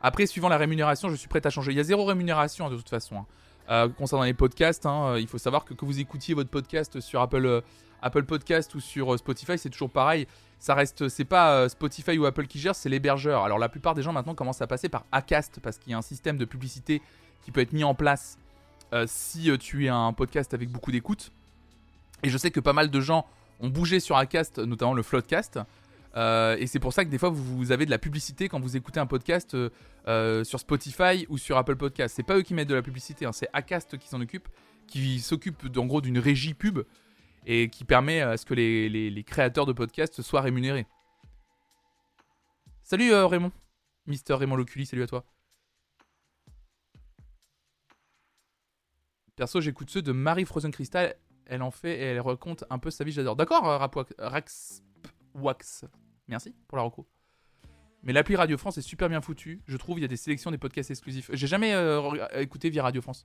Après, suivant la rémunération, je suis prêt à changer. Il y a zéro rémunération de toute façon. Hein. Euh, concernant les podcasts, hein, euh, il faut savoir que que vous écoutiez votre podcast sur Apple, euh, Apple Podcast ou sur Spotify, c'est toujours pareil. Ça reste, c'est pas Spotify ou Apple qui gère, c'est l'hébergeur. Alors la plupart des gens maintenant commencent à passer par Acast parce qu'il y a un système de publicité qui peut être mis en place si tu es un podcast avec beaucoup d'écoute. Et je sais que pas mal de gens ont bougé sur Acast, notamment le Floodcast. Euh, et c'est pour ça que des fois vous, avez de la publicité quand vous écoutez un podcast euh, euh, sur Spotify ou sur Apple Podcast. C'est pas eux qui mettent de la publicité, hein, c'est Acast qui s'en occupe, qui s'occupe en gros d'une régie pub et qui permet à ce que les, créateurs de podcasts soient rémunérés. Salut Raymond, Mister Raymond Loculi, salut à toi. Perso, j'écoute ceux de Marie Frozen Crystal elle en fait et elle raconte un peu sa vie, j'adore. D'accord, euh, Rax. Wax. Merci pour la reco. Mais l'appli Radio France est super bien foutue. Je trouve il y a des sélections des podcasts exclusifs. J'ai jamais euh, écouté via Radio France.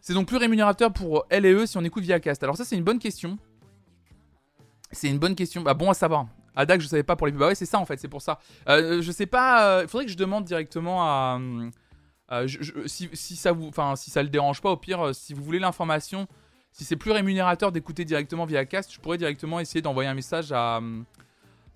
C'est donc plus rémunérateur pour elle et eux si on écoute via Cast. Alors ça c'est une bonne question. C'est une bonne question. Bah bon à savoir. Adak je savais pas pour les pubs. Bah ouais c'est ça en fait, c'est pour ça. Euh, je sais pas. Il faudrait que je demande directement à. si, ça vous, le dérange pas, au pire, si vous voulez l'information, si c'est plus rémunérateur d'écouter directement via Cast, je pourrais directement essayer d'envoyer un message à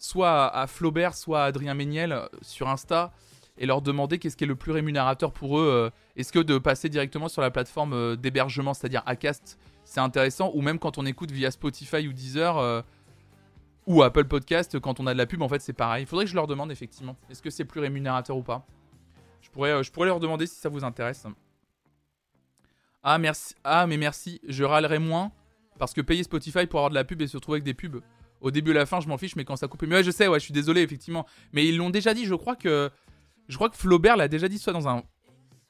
soit à Flaubert, soit à Adrien Méniel euh, sur Insta et leur demander qu'est-ce qui est le plus rémunérateur pour eux. Euh, est-ce que de passer directement sur la plateforme euh, d'hébergement, c'est-à-dire Acast, c'est intéressant, ou même quand on écoute via Spotify ou Deezer ou Apple Podcast, quand on a de la pub, en fait, c'est pareil. Il faudrait que je leur demande effectivement, est-ce que c'est plus rémunérateur ou pas. Je pourrais, leur demander si ça vous intéresse. Ah merci, ah mais merci, je râlerai moins parce que payer Spotify pour avoir de la pub et se retrouver avec des pubs, au début et la fin, je m'en fiche, mais quand ça coupe. Mais ouais, je sais, ouais, je suis désolé, effectivement. Mais ils l'ont déjà dit, je crois que. Je crois que Flaubert l'a déjà dit, soit dans un.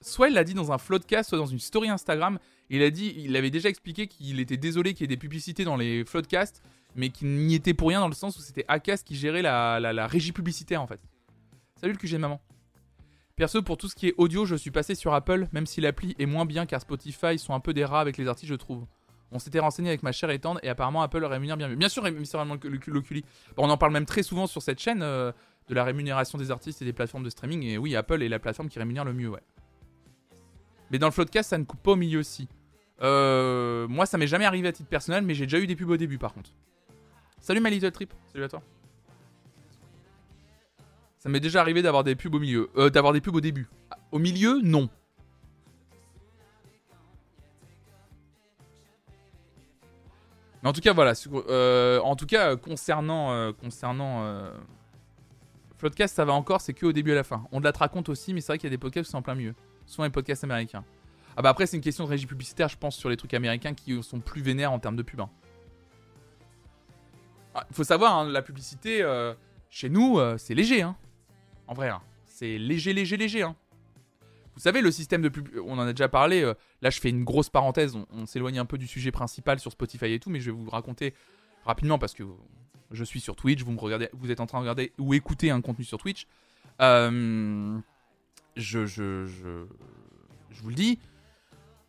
Soit il l'a dit dans un floodcast, soit dans une story Instagram. Il il avait déjà expliqué qu'il était désolé qu'il y ait des publicités dans les floodcasts, mais qu'il n'y était pour rien dans le sens où c'était Acas qui gérait la, régie publicitaire en fait. Salut le QG maman. Perso, pour tout ce qui est audio, je suis passé sur Apple, même si l'appli est moins bien car Spotify sont un peu des rats avec les artistes, je trouve. On s'était renseigné avec ma chère et et apparemment Apple le rémunère bien mieux. Bien sûr, l'Oculi. On en parle même très souvent sur cette chaîne euh, de la rémunération des artistes et des plateformes de streaming. Et oui, Apple est la plateforme qui rémunère le mieux, ouais. Mais dans le Floodcast, ça ne coupe pas au milieu aussi. Euh, moi, ça m'est jamais arrivé à titre personnel, mais j'ai déjà eu des pubs au début par contre. Salut ma little trip, salut à toi. Ça m'est déjà arrivé d'avoir des pubs au milieu. Euh, d'avoir des pubs au début. Au milieu, non. Mais en tout cas, voilà. Euh, en tout cas, concernant, euh, concernant euh, Floodcast, ça va encore, c'est que au début et à la fin. On de la raconte aussi, mais c'est vrai qu'il y a des podcasts qui sont en plein milieu. Souvent les podcasts américains. Ah bah après, c'est une question de régie publicitaire, je pense, sur les trucs américains qui sont plus vénères en termes de pub. Il hein. ah, faut savoir, hein, la publicité, chez nous, c'est léger. Hein. En vrai, hein. c'est léger, léger, léger. Vous savez, le système de pub, on en a déjà parlé. Euh, là, je fais une grosse parenthèse. On, s'éloigne un peu du sujet principal sur Spotify et tout, mais je vais vous raconter rapidement parce que je suis sur Twitch. Vous me regardez, vous êtes en train de regarder ou écouter un contenu sur Twitch. Euh, je, je, je, je, vous le dis.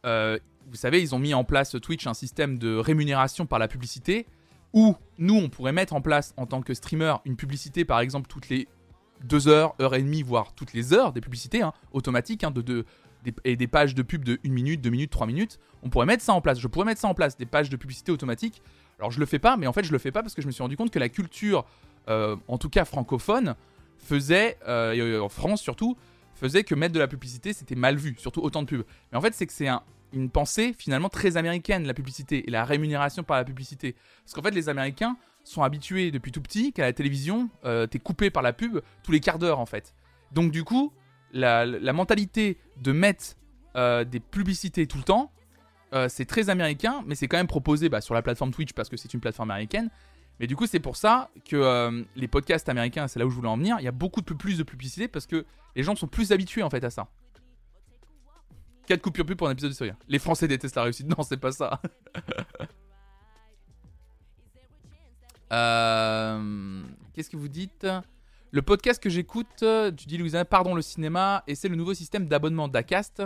Euh, vous savez, ils ont mis en place Twitch un système de rémunération par la publicité où nous, on pourrait mettre en place en tant que streamer une publicité, par exemple, toutes les deux heures, heure et demie, voire toutes les heures des publicités hein, automatiques hein, de, de, et des pages de pub de 1 minute, 2 minutes, 3 minutes. On pourrait mettre ça en place. Je pourrais mettre ça en place, des pages de publicité automatiques. Alors je le fais pas, mais en fait je le fais pas parce que je me suis rendu compte que la culture, euh, en tout cas francophone, faisait, euh, en France surtout, faisait que mettre de la publicité c'était mal vu, surtout autant de pubs. Mais en fait c'est que c'est un, une pensée finalement très américaine, la publicité, et la rémunération par la publicité. Parce qu'en fait les Américains sont habitués depuis tout petit qu'à la télévision, euh, t'es coupé par la pub tous les quarts d'heure en fait. Donc du coup, la, mentalité de mettre euh, des publicités tout le temps, euh, c'est très américain, mais c'est quand même proposé bah, sur la plateforme Twitch parce que c'est une plateforme américaine. Mais du coup, c'est pour ça que les podcasts américains, c'est là où je voulais en venir, il y a beaucoup plus de publicité parce que les gens sont plus habitués en fait à ça. 4 coupures pub pour un épisode de série. Les Français détestent la réussite. Non, c'est pas ça. Euh, qu'est-ce que vous dites? Le podcast que j'écoute, tu dis Louisa, pardon le cinéma, et c'est le nouveau système d'abonnement d'Acast.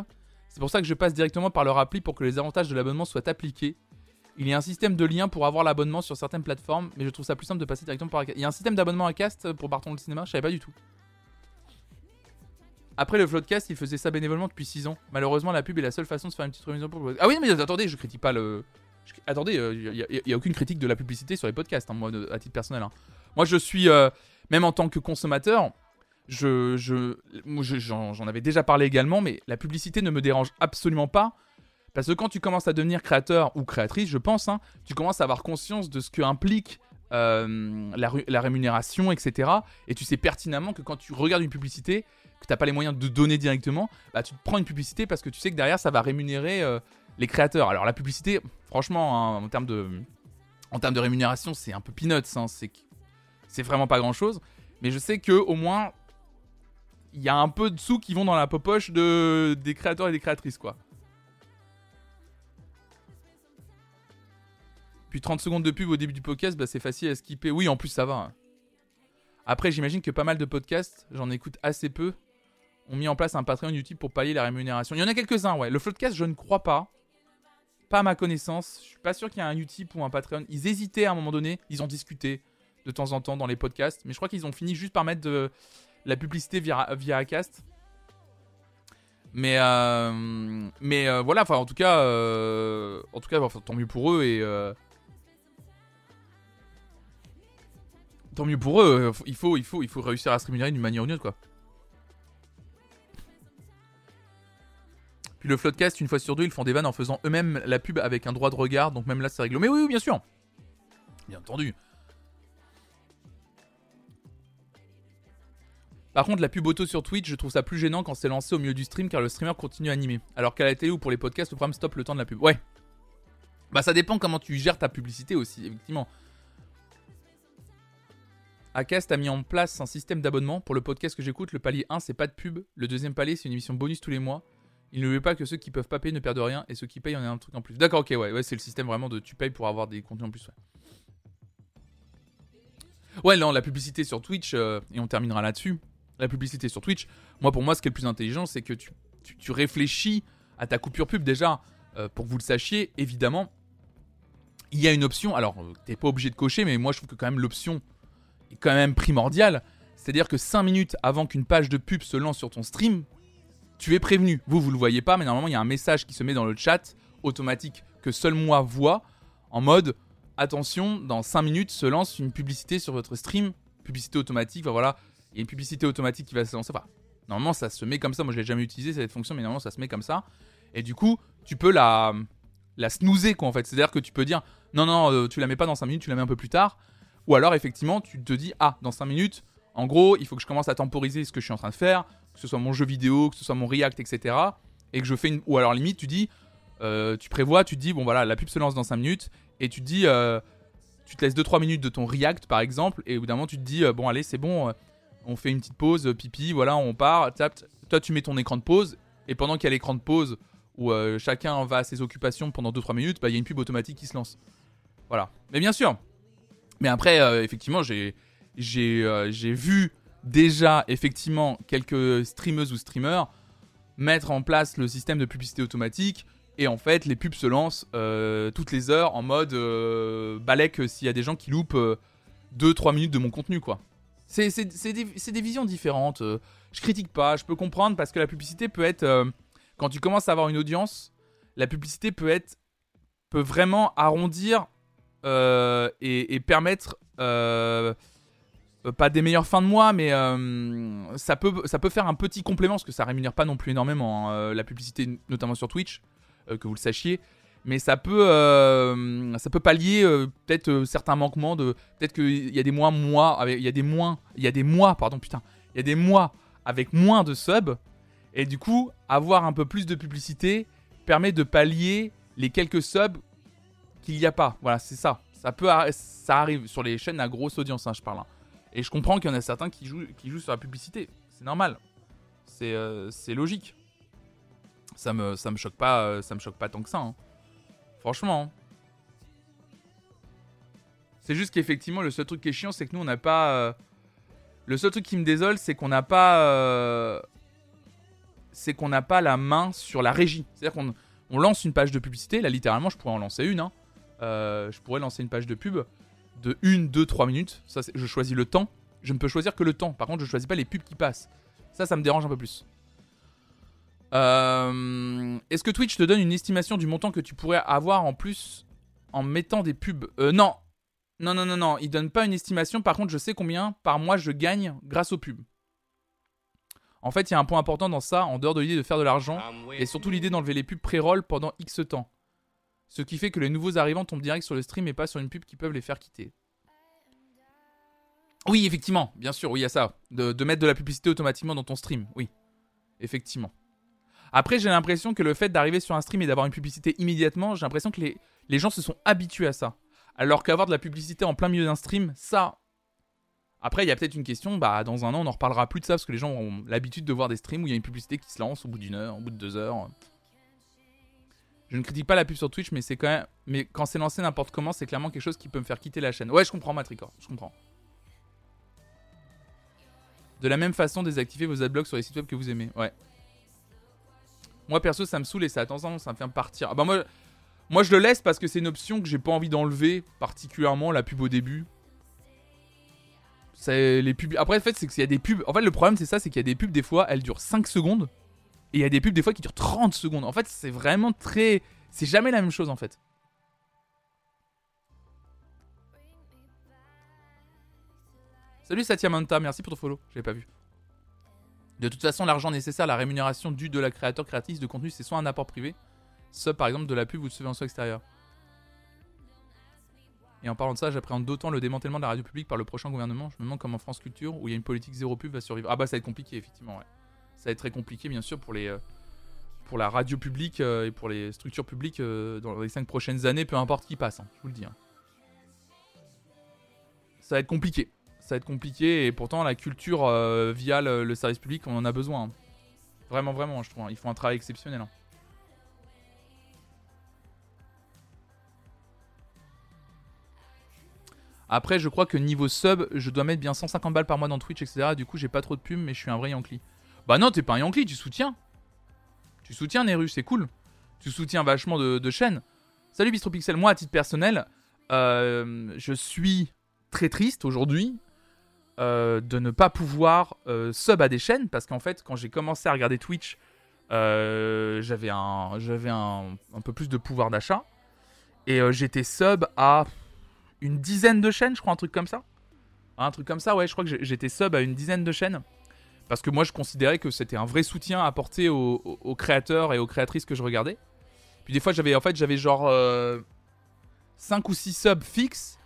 C'est pour ça que je passe directement par leur appli pour que les avantages de l'abonnement soient appliqués. Il y a un système de lien pour avoir l'abonnement sur certaines plateformes, mais je trouve ça plus simple de passer directement par. Il y a un système d'abonnement à Cast pour Barton le cinéma Je savais pas du tout. Après le Floodcast, il faisait ça bénévolement depuis 6 ans. Malheureusement, la pub est la seule façon de faire une petite révision pour le Ah oui, mais attendez, je critique pas le, Attendez, il euh, n'y a, aucune critique de la publicité sur les podcasts, hein, moi, à titre personnel. Hein. Moi, je suis, euh, même en tant que consommateur, je, j'en, avais déjà parlé également, mais la publicité ne me dérange absolument pas. Parce que quand tu commences à devenir créateur ou créatrice, je pense, hein, tu commences à avoir conscience de ce que implique euh, la, rémunération, etc. Et tu sais pertinemment que quand tu regardes une publicité, que tu n'as pas les moyens de donner directement, bah, tu te prends une publicité parce que tu sais que derrière, ça va rémunérer les créateurs. Alors la publicité, franchement, hein, en, termes de, en termes de rémunération, c'est un peu peanuts. Hein, c'est vraiment pas grand chose. Mais je sais que au moins, il y a un peu de sous qui vont dans la poche de, des créateurs et des créatrices, quoi. Puis 30 secondes de pub au début du podcast, bah, c'est facile à skipper. Oui, en plus, ça va. Hein. Après, j'imagine que pas mal de podcasts, j'en écoute assez peu, ont mis en place un Patreon YouTube pour payer la rémunération. Il y en a quelques-uns, ouais. Le Floodcast, je ne crois pas. Pas à ma connaissance. Je suis pas sûr qu'il y ait un Utip ou un Patreon. Ils hésitaient à un moment donné. Ils ont discuté de temps en temps dans les podcasts. Mais je crois qu'ils ont fini juste par mettre de la publicité via, via Acast. Mais, euh, mais euh, voilà, enfin en tout cas, euh, en tout cas, tant mieux pour eux et tant mieux pour eux. Il faut, il faut, il faut réussir à se rémunérer d'une manière ou d'une autre, quoi. Puis le Floodcast, une fois sur deux, ils font des vannes en faisant eux-mêmes la pub avec un droit de regard, donc même là c'est réglé. Mais oui, oui, bien sûr. Bien entendu. Par contre, la pub auto sur Twitch, je trouve ça plus gênant quand c'est lancé au milieu du stream car le streamer continue à animer. Alors qu'à la télé ou pour les podcasts, le programme stoppe le temps de la pub. Ouais. Bah ça dépend comment tu gères ta publicité aussi, effectivement. Acast a mis en place un système d'abonnement. Pour le podcast que j'écoute, le palier 1, c'est pas de pub. Le deuxième palier, c'est une émission bonus tous les mois. Il ne veut pas que ceux qui peuvent pas payer ne perdent rien et ceux qui payent en aient un truc en plus. D'accord, ok, ouais, ouais c'est le système vraiment de tu payes pour avoir des contenus en plus. Ouais, non, la publicité sur Twitch, euh, et on terminera là-dessus. La publicité sur Twitch, moi pour moi, ce qui est le plus intelligent, c'est que tu, tu, réfléchis à ta coupure pub déjà. Euh, pour que vous le sachiez, évidemment, il y a une option. Alors, euh, t'es pas obligé de cocher, mais moi je trouve que quand même l'option est quand même primordiale. C'est-à-dire que 5 minutes avant qu'une page de pub se lance sur ton stream, tu es prévenu. Vous, vous le voyez pas, mais normalement, il y a un message qui se met dans le chat automatique que seul moi vois en mode attention, dans 5 minutes se lance une publicité sur votre stream. Publicité automatique, voilà. Il y a une publicité automatique qui va se lancer. Enfin, normalement, ça se met comme ça. Moi, je l'ai jamais utilisé cette fonction, mais normalement, ça se met comme ça. Et du coup, tu peux la, la snoozer, quoi, en fait. C'est-à-dire que tu peux dire non, non, euh, tu la mets pas dans 5 minutes, tu la mets un peu plus tard. Ou alors, effectivement, tu te dis ah, dans 5 minutes, en gros, il faut que je commence à temporiser ce que je suis en train de faire que ce soit mon jeu vidéo, que ce soit mon React, etc. Et que je fais. Ou alors limite, tu dis, euh, tu prévois, tu te dis, bon voilà, la pub se lance dans 5 minutes, et tu te dis, euh, tu te laisses 2-3 minutes de ton React par exemple, et au bout d'un moment, tu te dis, bon allez, c'est bon, on fait une petite pause, pipi, voilà, on part, toi tu mets ton écran de pause, et pendant qu'il y a l'écran de pause, où chacun va à ses occupations pendant 2-3 minutes, bah, il y a une pub automatique qui se lance. Voilà. Mais bien sûr. Mais après, effectivement, j'ai vu déjà effectivement quelques streameuses ou streamers mettre en place le système de publicité automatique et en fait les pubs se lancent euh, toutes les heures en mode euh, balèque s'il y a des gens qui loupent 2-3 euh, minutes de mon contenu quoi. C'est des, des, visions différentes. je critique pas, je peux comprendre parce que la publicité peut être quand tu commences à avoir une audience, la publicité peut être peut vraiment arrondir et, et, permettre euh, pas des meilleures fins de mois, mais euh, ça, peut, ça peut faire un petit complément, parce que ça rémunère pas non plus énormément hein, euh, la publicité, notamment sur Twitch, que vous le sachiez. Mais ça peut, ça peut pallier peut-être certains manquements de. Peut-être qu'il y a des mois, mois, il y a des mois, il y a des mois, pardon, putain, il y a des mois avec moins de subs, et du coup, avoir un peu plus de publicité permet de pallier les quelques subs qu'il n'y a pas. Voilà, c'est ça. Ça peut, ça arrive sur les chaînes à grosse audience, hein, je parle. Hein. Et je comprends qu'il y en a certains qui jouent, qui jouent sur la publicité. C'est normal. C'est euh, logique. Ça me, ça me choque pas, euh, ça me choque pas tant que ça. Hein. Franchement. C'est juste qu'effectivement, le seul truc qui est chiant, c'est que nous, on n'a pas. Euh, le seul truc qui me désole, c'est qu'on n'a pas. C'est qu'on n'a pas la main sur la régie. C'est-à-dire qu'on on lance une page de publicité. Là, littéralement, je pourrais en lancer une. Hein. je pourrais lancer une page de pub de 1, 2, 3 minutes. Ça, je choisis le temps. Je ne peux choisir que le temps. Par contre, je choisis pas les pubs qui passent. Ça, ça me dérange un peu plus. Euh, est-ce que Twitch te donne une estimation du montant que tu pourrais avoir en plus en mettant des pubs? Euh, Non. Non, non, non, non. Il donne pas une estimation. Par contre, je sais combien par mois je gagne grâce aux pubs. En fait, il y a un point important dans ça, en dehors de l'idée de faire de l'argent, et surtout l'idée d'enlever les pubs pré-roll pendant X temps. Ce qui fait que les nouveaux arrivants tombent direct sur le stream et pas sur une pub qui peuvent les faire quitter. Oui, effectivement, bien sûr, oui, il y a ça. De, mettre de la publicité automatiquement dans ton stream, oui. Effectivement. Après, j'ai l'impression que le fait d'arriver sur un stream et d'avoir une publicité immédiatement, j'ai l'impression que les, les gens se sont habitués à ça. Alors qu'avoir de la publicité en plein milieu d'un stream, ça. Après, il y a peut-être une question, bah dans un an, on en reparlera plus de ça parce que les gens ont l'habitude de voir des streams où il y a une publicité qui se lance au bout d'une heure, au bout de deux heures. Je ne critique pas la pub sur Twitch, mais c'est quand même. Mais quand c'est lancé n'importe comment, c'est clairement quelque chose qui peut me faire quitter la chaîne. Ouais, je comprends, Matricor. Je comprends. De la même façon, désactivez vos adblocks sur les sites web que vous aimez. Ouais. Moi, perso, ça me saoule et ça a tendance ça me fait partir. Ah bah, moi, moi, je le laisse parce que c'est une option que j'ai pas envie d'enlever, particulièrement la pub au début. C'est les pubs. Après, en fait, c'est qu'il y a des pubs. En fait, le problème, c'est ça c'est qu'il y a des pubs, des fois, elles durent 5 secondes. Et il y a des pubs, des fois, qui durent 30 secondes. En fait, c'est vraiment très. C'est jamais la même chose, en fait. Salut Satya Manta, merci pour ton follow. J'avais pas vu. De toute façon, l'argent nécessaire, la rémunération due de la créateur créatrice de contenu, c'est soit un apport privé, soit par exemple de la pub ou de subvention extérieure. Et en parlant de ça, j'appréhende d'autant le démantèlement de la radio publique par le prochain gouvernement. Je me demande comment France Culture, où il y a une politique zéro pub, va survivre. Ah bah ça va être compliqué, effectivement. Ça va être très compliqué, bien sûr, pour les... Euh, pour la radio publique euh, et pour les structures publiques euh, dans les 5 prochaines années, peu importe qui passe, hein, je vous le dis. Hein. Ça va être compliqué. Ça va être compliqué et pourtant la culture via le, service public, on en a besoin. Hein. Vraiment, vraiment, je trouve. Ils font un travail exceptionnel. Après, je crois que niveau sub, je dois mettre bien 150 balles par mois dans Twitch, etc. Du coup, j'ai pas trop de pubs, mais je suis un vrai Yankee. Bah non, t'es pas un Yankee, tu soutiens. Tu soutiens Neru, c'est cool. Tu soutiens vachement de, chaînes. Salut Bistropixel, moi à titre personnel, euh, je suis très triste aujourd'hui euh, de ne pas pouvoir euh, sub à des chaînes parce qu'en fait, quand j'ai commencé à regarder Twitch, j'avais un, j'avais un, peu plus de pouvoir d'achat et j'étais sub à une dizaine de chaînes, je crois, un truc comme ça. Un truc comme ça, ouais, je crois que j'étais sub à une dizaine de chaînes. Parce que moi, je considérais que c'était un vrai soutien apporté aux, aux, créateurs et aux créatrices que je regardais. Puis des fois, j'avais en fait, j'avais genre 5 euh, ou 6 subs fixes.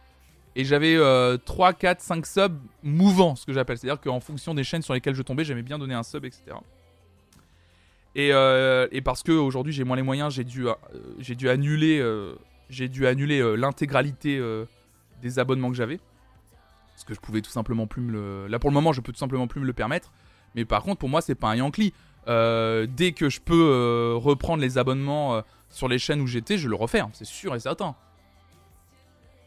Et j'avais 3, 4, 5 subs mouvants, ce que j'appelle. C'est-à-dire qu'en fonction des chaînes sur lesquelles je tombais, j'aimais bien donner un sub, etc. Et, euh, et parce qu'aujourd'hui, j'ai moins les moyens, j'ai dû, euh, annuler, annuler l'intégralité des abonnements que j'avais. Parce que je pouvais tout simplement plus me le. Là pour le moment, je peux tout simplement plus me le permettre. Mais par contre, pour moi, c'est pas un Yankee. Euh, dès que je peux euh, reprendre les abonnements euh, sur les chaînes où j'étais, je le refais, hein, c'est sûr et certain.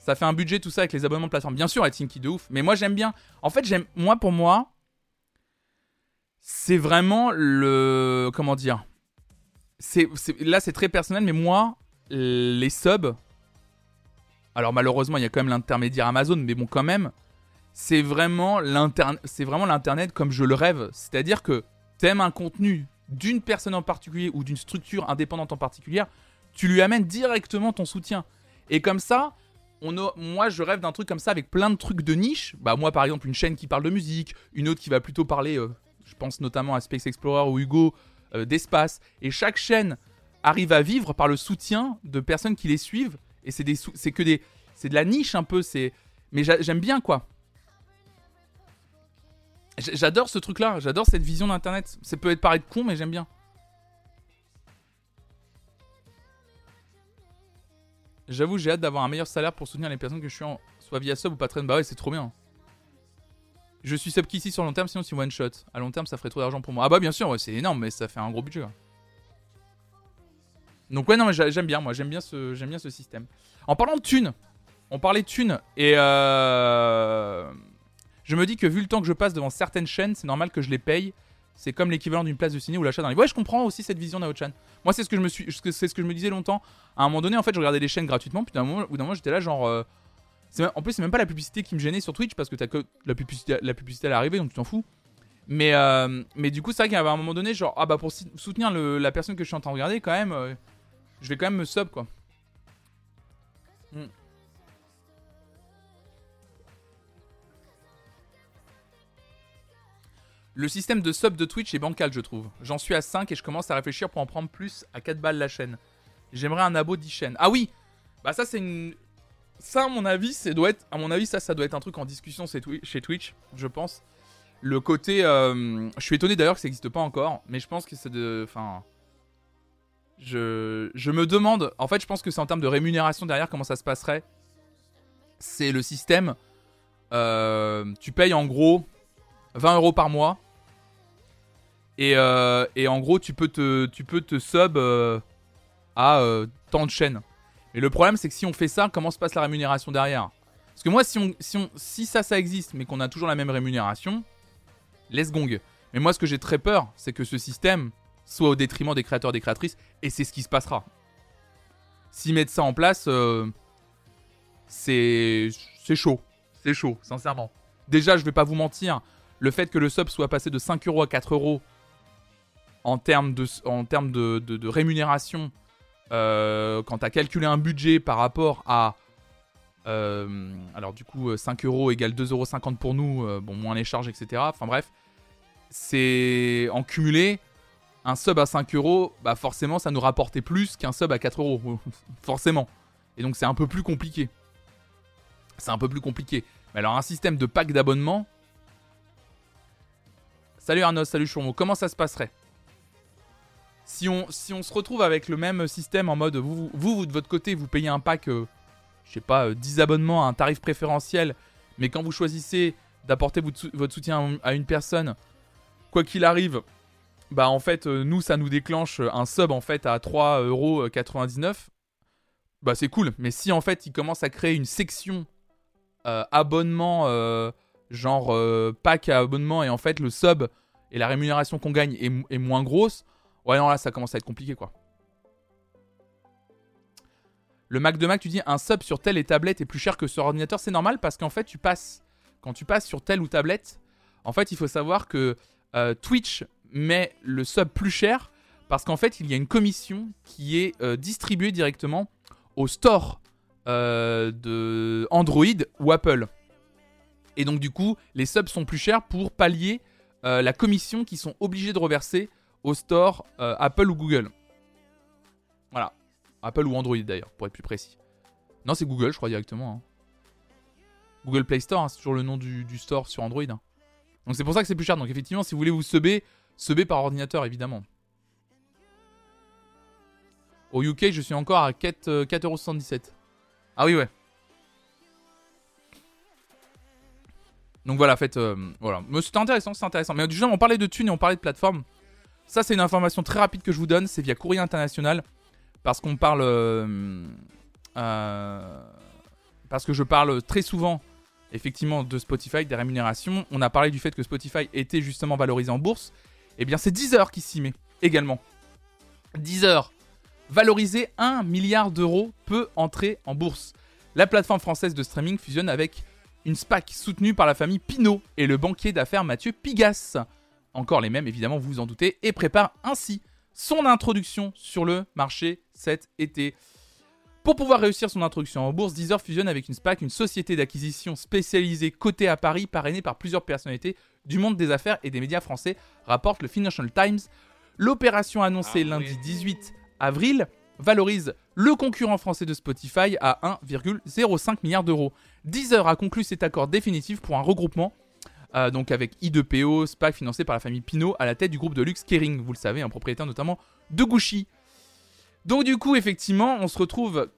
Ça fait un budget tout ça avec les abonnements de plateforme. Bien sûr, Tinky de ouf. Mais moi, j'aime bien. En fait, j'aime. Moi, pour moi, c'est vraiment le. Comment dire c'est, Là, c'est très personnel, mais moi, les subs, alors malheureusement, il y a quand même l'intermédiaire Amazon, mais bon, quand même, c'est vraiment l'internet comme je le rêve. C'est-à-dire que t'aimes un contenu d'une personne en particulier ou d'une structure indépendante en particulier, tu lui amènes directement ton soutien. Et comme ça, on moi je rêve d'un truc comme ça avec plein de trucs de niche. Bah moi par exemple une chaîne qui parle de musique, une autre qui va plutôt parler, euh, je pense notamment à Space Explorer ou Hugo euh, d'espace. Et chaque chaîne arrive à vivre par le soutien de personnes qui les suivent et c'est que des c'est de la niche un peu, c'est mais j'aime bien quoi. J'adore ce truc-là, j'adore cette vision d'internet. Ça peut être paraître con mais j'aime bien. J'avoue, j'ai hâte d'avoir un meilleur salaire pour soutenir les personnes que je suis en soit via sub ou Patreon. Bah ouais, c'est trop bien. Je suis sub qu'ici sur long terme, sinon c'est one shot. À long terme, ça ferait trop d'argent pour moi. Ah bah bien sûr, c'est énorme, mais ça fait un gros budget. Donc ouais, non, mais j'aime bien, moi, j'aime bien ce, j'aime bien ce système. En parlant de thunes, on parlait de thunes et euh, je me dis que vu le temps que je passe devant certaines chaînes, c'est normal que je les paye. C'est comme l'équivalent d'une place de ciné ou l'achat d'un livre. Ouais, je comprends aussi cette vision d'Aochan. Moi, c'est ce que je me suis, c'est ce que je me disais longtemps. À un moment donné, en fait, je regardais les chaînes gratuitement. Puis d'un moment, moment j'étais là, genre. Euh, en plus, c'est même pas la publicité qui me gênait sur Twitch parce que t'as que la publicité, la publicité à l'arrivée, donc tu t'en fous. Mais, euh, mais du coup, c'est vrai qu'à un moment donné, genre, ah bah pour soutenir la personne que je suis en train de regarder, quand même, je vais quand même me sub quoi. Hmm. Le système de sub de Twitch est bancal, je trouve. J'en suis à 5 et je commence à réfléchir pour en prendre plus à 4 balles la chaîne. J'aimerais un abo 10 chaînes. Ah oui Bah ça c'est une... Ça à mon avis, ça doit être... À mon avis, ça, ça doit être un truc en discussion chez Twitch, je pense. Le côté... Euh, je suis étonné d'ailleurs que ça n'existe pas encore, mais je pense que c'est de... Enfin... Je, me demande... En fait, je pense que c'est en termes de rémunération derrière, comment ça se passerait. C'est le système... Euh, tu payes en gros 20 euros par mois et, euh, et, en gros, tu peux te, tu peux te sub. Euh, à euh, tant de chaînes. Mais le problème, c'est que si on fait ça, comment se passe la rémunération derrière? Parce que moi, si, on, si, on, si ça, ça existe, mais qu'on a toujours la même rémunération, laisse gong. Mais moi, ce que j'ai très peur, c'est que ce système soit au détriment des créateurs et des créatrices, et c'est ce qui se passera. S'ils mettent ça en place, c'est chaud. C'est chaud, sincèrement. Déjà, je vais pas vous mentir, le fait que le sub soit passé de 5 euros à 4 euros en termes de, en termes de, rémunération, euh, quand tu as calculé un budget par rapport à. Euh, alors, du coup, 5 euros égale 2,50 euros pour nous, euh, bon, moins les charges, etc. Enfin, bref, c'est en cumulé. Un sub à 5 euros, bah forcément, ça nous rapportait plus qu'un sub à 4 euros. forcément. Et donc, c'est un peu plus compliqué. C'est un peu plus compliqué. Mais alors, un système de pack d'abonnement, Salut Arnaud, salut Chourmo. Comment ça se passerait? Si on, si on se retrouve avec le même système en mode vous, vous, de votre côté, vous payez un pack, euh, je sais pas, 10 euh, abonnements à un tarif préférentiel, mais quand vous choisissez d'apporter votre soutien à une personne, quoi qu'il arrive, bah en fait, euh, nous, ça nous déclenche un sub en fait à 3,99€. Bah c'est cool, mais si en fait il commence à créer une section abonnement genre pack à abonnement et en fait le sub et la rémunération qu'on gagne est, moins grosse, ouais non là ça commence à être compliqué quoi. Le Mac de Mac, tu dis un sub sur telle et tablette est plus cher que sur ordinateur, c'est normal parce qu'en fait tu passes, quand tu passes sur telle ou tablette, en fait il faut savoir que euh, Twitch met le sub plus cher parce qu'en fait il y a une commission qui est euh, distribuée directement au store de Android ou Apple. Et donc du coup, les subs sont plus chers pour pallier euh, la commission qu'ils sont obligés de reverser au store euh, Apple ou Google. Voilà. Apple ou Android d'ailleurs, pour être plus précis. Non, c'est Google, je crois directement. Hein. Google Play Store, hein, c'est toujours le nom du, store sur Android. Hein. Donc c'est pour ça que c'est plus cher. Donc effectivement, si vous voulez vous subber, subber par ordinateur évidemment. Au UK, je suis encore à 4,77€. Euh, ah oui, ouais. Donc voilà, faites. Euh, voilà. Mais c'était intéressant, c'est intéressant. Mais du on parlait de thunes et on parlait de plateforme. Ça, c'est une information très rapide que je vous donne. C'est via Courrier International. Parce qu'on parle. Euh, euh, parce que je parle très souvent, effectivement, de Spotify, des rémunérations. On a parlé du fait que Spotify était justement valorisé en bourse. Eh bien, c'est Deezer qui s'y met également. Deezer, valorisé 1 milliard d'euros, peut entrer en bourse. La plateforme française de streaming fusionne avec une SPAC soutenue par la famille Pinault et le banquier d'affaires Mathieu Pigas. Encore les mêmes, évidemment, vous vous en doutez, et prépare ainsi son introduction sur le marché cet été. Pour pouvoir réussir son introduction en bourse, Deezer fusionne avec une SPAC, une société d'acquisition spécialisée cotée à Paris, parrainée par plusieurs personnalités du monde des affaires et des médias français, rapporte le Financial Times. L'opération annoncée ah lundi 18 avril valorise le concurrent français de Spotify à 1,05 milliard d'euros. Deezer a conclu cet accord définitif pour un regroupement euh, donc avec I2PO, SPAC financé par la famille Pinot à la tête du groupe de luxe Kering, vous le savez, un propriétaire notamment de Gucci. Donc du coup, effectivement, on se retrouve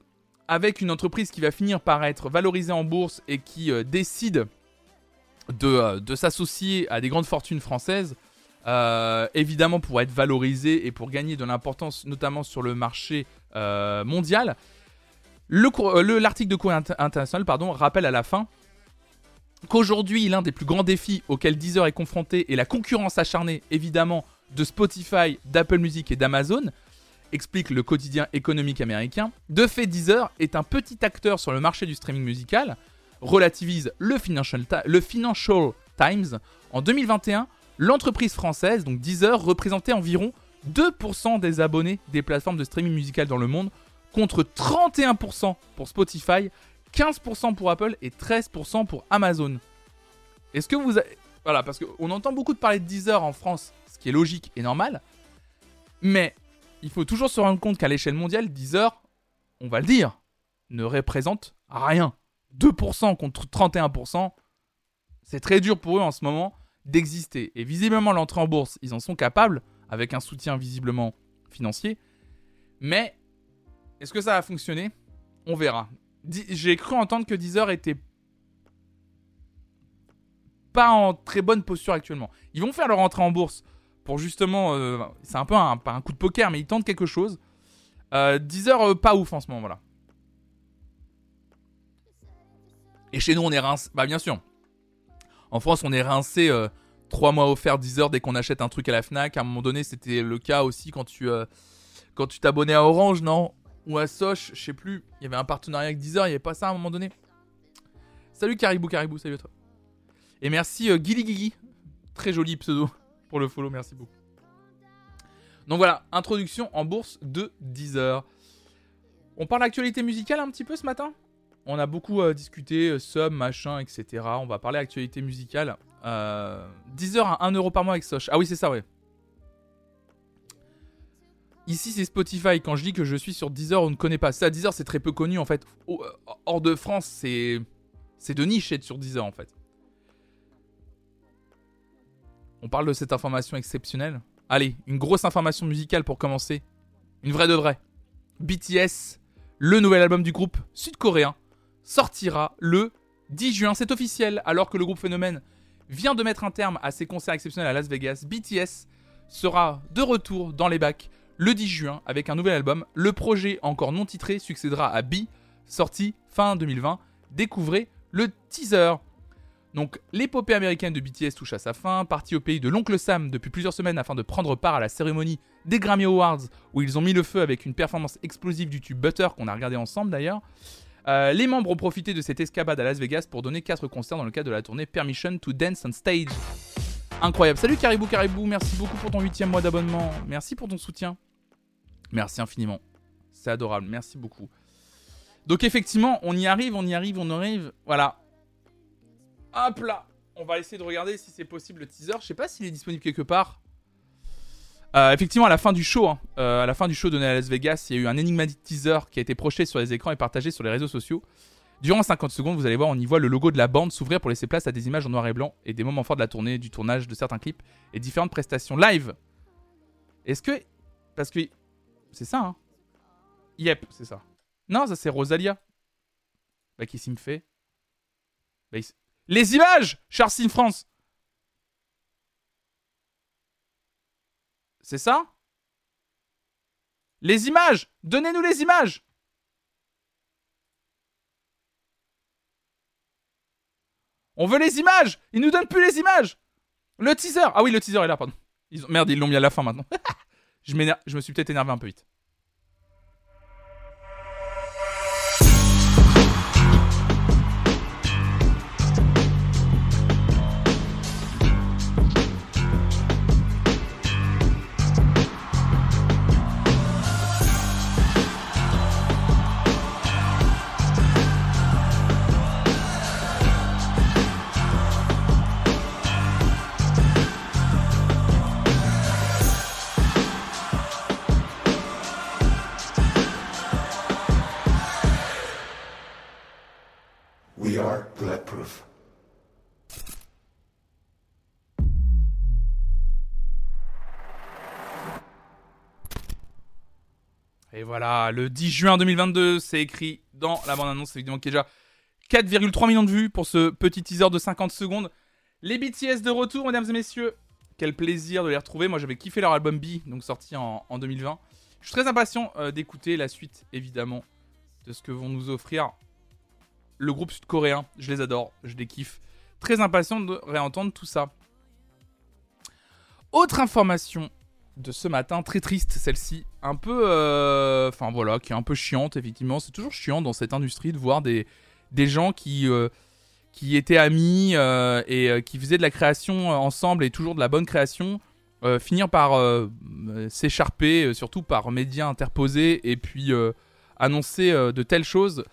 avec une entreprise qui va finir par être valorisée en bourse et qui euh, décide de, euh, de s'associer à des grandes fortunes françaises, évidemment pour être valorisée et pour gagner de l'importance, notamment sur le marché mondial. L'article de Courrier International pardon, rappelle à la fin qu'aujourd'hui, l'un des plus grands défis auxquels Deezer est confronté est la concurrence acharnée, évidemment, de Spotify, d'Apple Music et d'Amazon, explique le quotidien économique américain. De fait, Deezer est un petit acteur sur le marché du streaming musical, relativise le Financial, le Financial Times. En 2021, l'entreprise française, donc Deezer, représentait environ 2% des abonnés des plateformes de streaming musical dans le monde, contre 31% pour Spotify, 15% pour Apple et 13% pour Amazon. Est-ce que vous. Voilà, parce qu'on entend beaucoup de parler de Deezer en France, ce qui est logique et normal. Mais il faut toujours se rendre compte qu'à l'échelle mondiale, Deezer, on va le dire, ne représente rien. 2% contre 31%, c'est très dur pour eux en ce moment d'exister. Et visiblement, l'entrée en bourse, ils en sont capables, avec un soutien visiblement financier. Mais est-ce que ça a fonctionné? On verra. J'ai cru entendre que Deezer était pas en très bonne posture actuellement. Ils vont faire leur entrée en bourse pour justement. Euh, c'est un peu un, coup de poker, mais ils tentent quelque chose. Euh, Deezer, pas ouf en ce moment, là. Et chez nous, on est rincé. Bah, bien sûr. En France, on est rincé 3 mois offerts Deezer dès qu'on achète un truc à la Fnac. À un moment donné, c'était le cas aussi quand tu quand tu t'abonnais à Orange, non? Ou à Soch, je sais plus. Il y avait un partenariat avec Deezer, il n'y avait pas ça à un moment donné. Salut Caribou, Caribou, salut à toi. Et merci euh, Gili Très joli pseudo pour le follow, merci beaucoup. Donc voilà, introduction en bourse de Deezer. On parle d'actualité musicale un petit peu ce matin? On a beaucoup euh, discuté, euh, sub, machin, etc. On va parler actualité musicale. Deezer à 1€ par mois avec Soch. Ah oui, c'est ça, ouais. Ici, c'est Spotify. Quand je dis que je suis sur Deezer, on ne connaît pas. Ça, Deezer, c'est très peu connu en fait. Euh, hors de France, c'est c'est de niche être sur Deezer en fait. On parle de cette information exceptionnelle. Allez, une grosse information musicale pour commencer. Une vraie de vraie. BTS, le nouvel album du groupe sud-coréen, sortira le 10 juin. C'est officiel, alors que le groupe Phénomène vient de mettre un terme à ses concerts exceptionnels à Las Vegas. BTS sera de retour dans les bacs le 10 juin avec un nouvel album. Le projet encore non titré succédera à B, sorti fin 2020. Découvrez le teaser. Donc l'épopée américaine de BTS touche à sa fin, parti au pays de l'oncle Sam depuis plusieurs semaines afin de prendre part à la cérémonie des Grammy Awards où ils ont mis le feu avec une performance explosive du tube Butter qu'on a regardé ensemble d'ailleurs. Euh, les membres ont profité de cette escapade à Las Vegas pour donner 4 concerts dans le cadre de la tournée Permission to Dance on Stage. Incroyable. Salut Caribou Caribou, merci beaucoup pour ton 8 mois d'abonnement. Merci pour ton soutien. Merci infiniment. C'est adorable. Merci beaucoup. Donc effectivement, on y arrive, on y arrive, on arrive. Voilà. Hop là. On va essayer de regarder si c'est possible le teaser. Je sais pas s'il est disponible quelque part. Euh, effectivement, à la fin du show, hein, euh, à la fin du show donné à Las Vegas, il y a eu un énigmatique teaser qui a été projeté sur les écrans et partagé sur les réseaux sociaux. Durant 50 secondes, vous allez voir, on y voit le logo de la bande s'ouvrir pour laisser place à des images en noir et blanc et des moments forts de la tournée, du tournage de certains clips et différentes prestations live. Est-ce que. Parce que c'est ça, hein. Yep, c'est ça. Non, ça c'est Rosalia. Bah, qui s'y me fait? Bah, Les images! Charles France. C'est ça? Les images! Donnez-nous les images! On veut les images! Ils nous donnent plus les images! Le teaser! Ah oui, le teaser est là, pardon. Ils ont... Merde, ils l'ont mis à la fin maintenant. je, je me suis peut-être énervé un peu vite. Voilà, le 10 juin 2022, c'est écrit dans la bande-annonce, évidemment, qui est déjà 4,3 millions de vues pour ce petit teaser de 50 secondes. Les BTS de retour, mesdames et messieurs. Quel plaisir de les retrouver. Moi, j'avais kiffé leur album B, donc sorti en, 2020. Je suis très impatient euh, d'écouter la suite, évidemment, de ce que vont nous offrir le groupe sud-coréen. Je les adore, je les kiffe. Très impatient de réentendre tout ça. Autre information de ce matin, très triste celle-ci, un peu, euh, enfin voilà, qui est un peu chiante effectivement. C'est toujours chiant dans cette industrie de voir des, des gens qui, euh, qui étaient amis euh, et qui faisaient de la création ensemble et toujours de la bonne création, finir par s'écharper, surtout par médias interposés et puis annoncer de telles choses.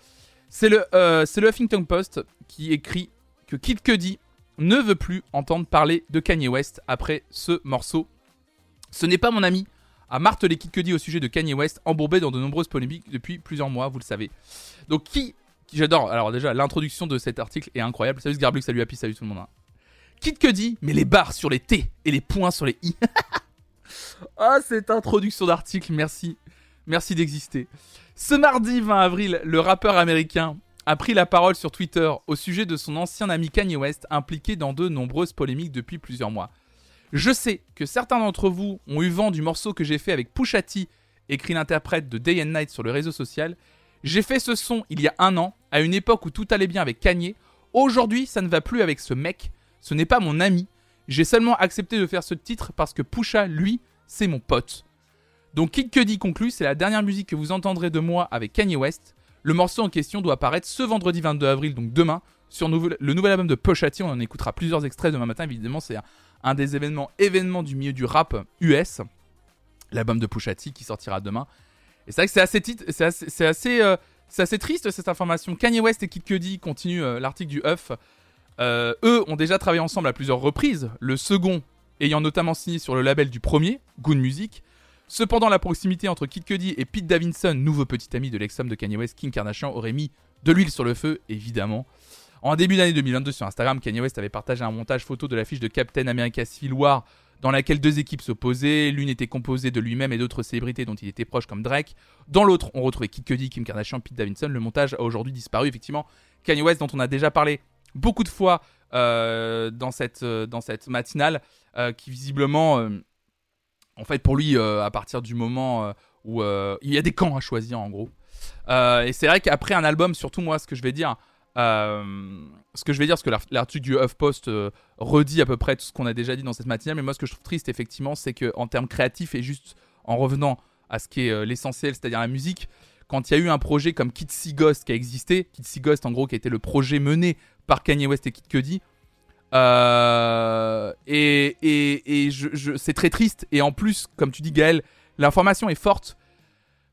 C'est le, c'est le Huffington Post qui écrit que Kid Cudi ne veut plus entendre parler de Kanye West après ce morceau ce n'est pas mon ami, a martelé Kid Cudi au sujet de Kanye West, embourbé dans de nombreuses polémiques depuis plusieurs mois, vous le savez. Donc qui, j'adore, alors déjà l'introduction de cet article est incroyable. Salut Sgarblux, salut Happy, salut tout le monde. Hein. Kid met les barres sur les T et les points sur les I. ah, cette introduction d'article, merci. Merci d'exister. Ce mardi 20 avril, le rappeur américain a pris la parole sur Twitter au sujet de son ancien ami Kanye West impliqué dans de nombreuses polémiques depuis plusieurs mois. Je sais que certains d'entre vous ont eu vent du morceau que j'ai fait avec Pushati écrit l'interprète de Day and Night sur le réseau social. J'ai fait ce son il y a un an, à une époque où tout allait bien avec Kanye. Aujourd'hui, ça ne va plus avec ce mec. Ce n'est pas mon ami. J'ai seulement accepté de faire ce titre parce que Pusha, lui, c'est mon pote. Donc Kid Cudi conclut, c'est la dernière musique que vous entendrez de moi avec Kanye West. Le morceau en question doit apparaître ce vendredi 22 avril, donc demain, sur le nouvel album de Pusha T. On en écoutera plusieurs extraits demain matin, évidemment, c'est un des événements, événements du milieu du rap US. L'album de Pusha T qui sortira demain. Et c'est vrai que c'est assez, c'est assez, c'est assez, euh, triste cette information. Kanye West et Kid Cudi continue euh, l'article du Huff. Euh, eux ont déjà travaillé ensemble à plusieurs reprises. Le second ayant notamment signé sur le label du premier, Good Music. Cependant, la proximité entre Kid Cudi et Pete Davidson, nouveau petit ami de l'ex-homme de Kanye West, Kim Kardashian, aurait mis de l'huile sur le feu, évidemment. En début d'année 2022 sur Instagram, Kanye West avait partagé un montage photo de l'affiche de Captain America Civil War dans laquelle deux équipes s'opposaient. L'une était composée de lui-même et d'autres célébrités dont il était proche comme Drake. Dans l'autre, on retrouvait Kid Cudi, Kim Kardashian, Pete Davidson. Le montage a aujourd'hui disparu. Effectivement, Kanye West, dont on a déjà parlé beaucoup de fois euh, dans, cette, euh, dans cette matinale, euh, qui visiblement, en fait, pour lui, à partir du moment où il y a des camps à choisir, en gros. et c'est vrai qu'après un album, surtout moi, ce que je vais dire, euh, ce que je vais dire, parce que l'article du HuffPost euh, redit à peu près tout ce qu'on a déjà dit dans cette matinale, mais moi ce que je trouve triste effectivement, c'est qu'en termes créatifs et juste en revenant à ce qui est euh, l'essentiel, c'est-à-dire la musique, quand il y a eu un projet comme Kid See Ghost qui a existé, Kid See Ghost en gros qui a été le projet mené par Kanye West et Kid Cudi, et, c'est très triste, et en plus, comme tu dis Gaël, l'information est forte,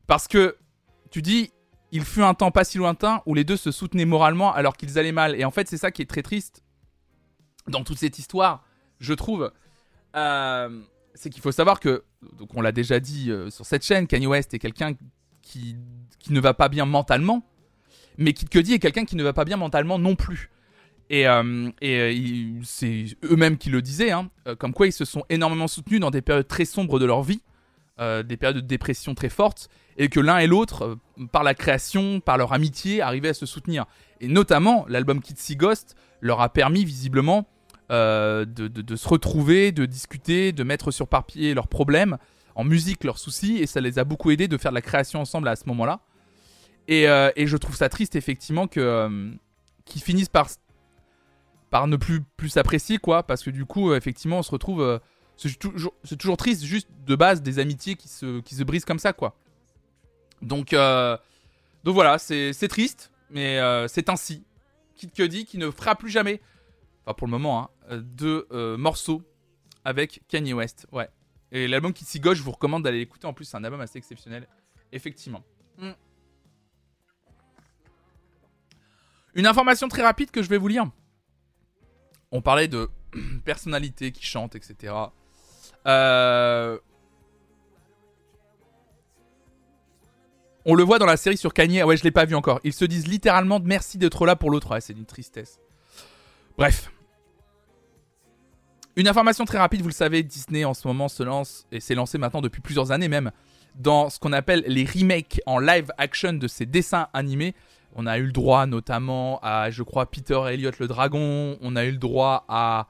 parce que tu dis, il fut un temps pas si lointain où les deux se soutenaient moralement alors qu'ils allaient mal. Et en fait, c'est ça qui est très triste dans toute cette histoire, je trouve. Euh, c'est qu'il faut savoir que, donc on l'a déjà dit euh, sur cette chaîne, Kanye West est quelqu'un qui, qui ne va pas bien mentalement, mais Kid Cudi est quelqu'un qui ne va pas bien mentalement non plus. Et, euh, et c'est eux-mêmes qui le disaient, hein, comme quoi ils se sont énormément soutenus dans des périodes très sombres de leur vie, des périodes de dépression très fortes, et que l'un et l'autre, euh, par la création, par leur amitié, arrivaient à se soutenir. Et notamment, l'album See Ghost leur a permis visiblement euh, de, se retrouver, de discuter, de mettre sur papier leurs problèmes, en musique leurs soucis, et ça les a beaucoup aidés de faire de la création ensemble à ce moment-là. Et, euh, je trouve ça triste effectivement qu'ils finissent par par ne plus plus s'apprécier quoi, parce que du coup effectivement on se retrouve c'est toujours, triste juste de base des amitiés qui se brisent comme ça quoi. Donc, euh, donc voilà, c'est triste, mais euh, c'est ainsi. Kid Cudi qui ne fera plus jamais, enfin pour le moment, hein, de euh, morceaux avec Kanye West. Ouais. Et l'album gauche, je vous recommande d'aller l'écouter. En plus, c'est un album assez exceptionnel, effectivement. Hmm. Une information très rapide que je vais vous lire. On parlait de personnalités qui chantent, etc. Euh, On le voit dans la série sur Kanye. Ah ouais, je l'ai pas vu encore. Ils se disent littéralement merci d'être là pour l'autre. c'est une tristesse. Bref. Une information très rapide, vous le savez, Disney en ce moment se lance, et s'est lancé maintenant depuis plusieurs années même, dans ce qu'on appelle les remakes en live action de ses dessins animés. On a eu le droit notamment à, je crois, Peter Elliot le dragon. On a eu le droit à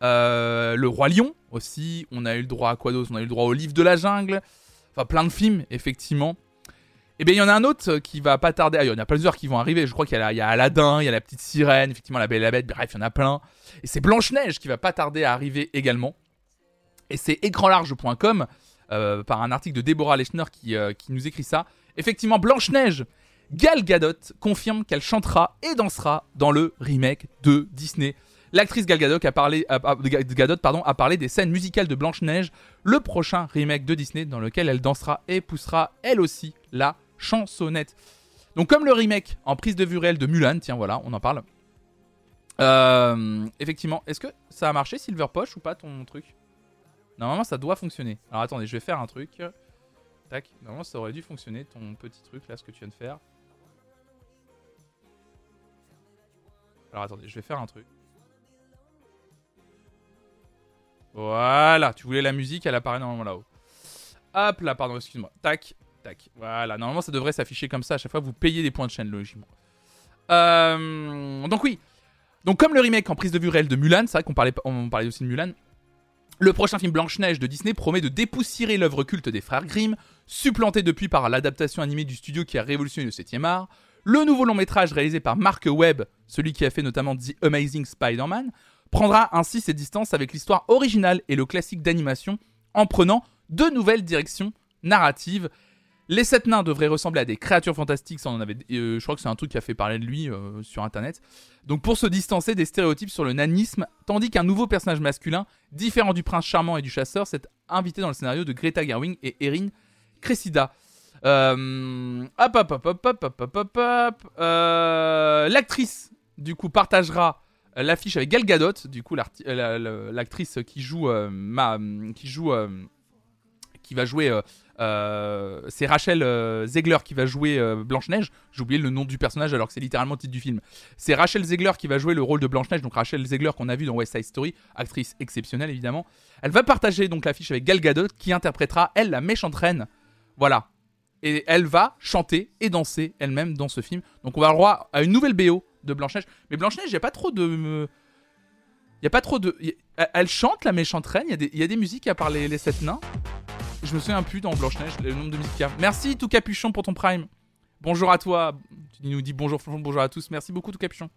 Le Roi Lion aussi. On a eu le droit à quoi On a eu le droit au Livre de la Jungle. Enfin, plein de films, effectivement. Et eh bien, il y en a un autre qui va pas tarder. Ah, il y en a plusieurs qui vont arriver. Je crois qu'il y, a Aladdin, il y a la petite sirène, effectivement, la belle et la bête. Bref, il y en a plein. Et c'est Blanche-Neige qui va pas tarder à arriver également. Et c'est écranlarge.com, euh, par un article de Deborah Lechner qui, euh, qui nous écrit ça. Effectivement, Blanche-Neige, Gal Gadot confirme qu'elle chantera et dansera dans le remake de Disney. L'actrice Gal Gadot a parlé, des scènes musicales de Blanche-Neige, le prochain remake de Disney dans lequel elle dansera et poussera elle aussi la chansonnette. Donc comme le remake en prise de vue réelle de Mulan, tiens voilà, on en parle. Euh, effectivement, est-ce que ça a marché Silver Poche ou pas ton truc? Normalement ça doit fonctionner. Alors attendez, je vais faire un truc. Tac, normalement ça aurait dû fonctionner ton petit truc là, ce que tu viens de faire. Alors attendez, je vais faire un truc. Voilà, tu voulais la musique, elle apparaît normalement là-haut. Hop là, pardon, excuse-moi. Tac, voilà, normalement ça devrait s'afficher comme ça à chaque fois vous payez des points de chaîne, logiquement. Euh, donc oui. Donc comme le remake en prise de vue réelle de Mulan, c'est vrai qu'on parlait, on parlait aussi de Mulan. Le prochain film Blanche-Neige de Disney promet de dépoussiérer l'œuvre culte des frères Grimm, supplantée depuis par l'adaptation animée du studio qui a révolutionné le 7 art. Le nouveau long métrage réalisé par Mark Webb, celui qui a fait notamment The Amazing Spider-Man, prendra ainsi ses distances avec l'histoire originale et le classique d'animation en prenant de nouvelles directions narratives. Les sept nains devraient ressembler à des créatures fantastiques, en avait, euh, je crois que c'est un truc qui a fait parler de lui euh, sur internet. Donc pour se distancer des stéréotypes sur le nanisme, tandis qu'un nouveau personnage masculin, différent du prince charmant et du chasseur, s'est invité dans le scénario de Greta Gerwig et Erin Cressida. Euh, hop hop hop hop hop hop hop hop. Euh, l'actrice du coup partagera l'affiche avec Gal Gadot, du coup l'actrice qui joue ma, qui joue qui va jouer euh, c'est Rachel euh, Zegler qui va jouer euh, Blanche-Neige. J'ai oublié le nom du personnage alors que c'est littéralement le titre du film. C'est Rachel Zegler qui va jouer le rôle de Blanche-Neige. Donc Rachel Zegler qu'on a vu dans West Side Story, actrice exceptionnelle évidemment. Elle va partager donc l'affiche avec Gal Gadot qui interprétera elle la méchante reine. Voilà. Et elle va chanter et danser elle-même dans ce film. Donc on va avoir droit à une nouvelle BO de Blanche-Neige. Mais Blanche-Neige, il n'y a pas trop de... Il y a pas trop de... Elle chante la méchante reine, il y, a des musiques à part les, les sept nains. Je me souviens plus dans Blanche-Neige, le nombre de musiques Merci tout capuchon pour ton prime. Bonjour à toi. Tu nous dis bonjour, bonjour à tous. Merci beaucoup tout capuchon.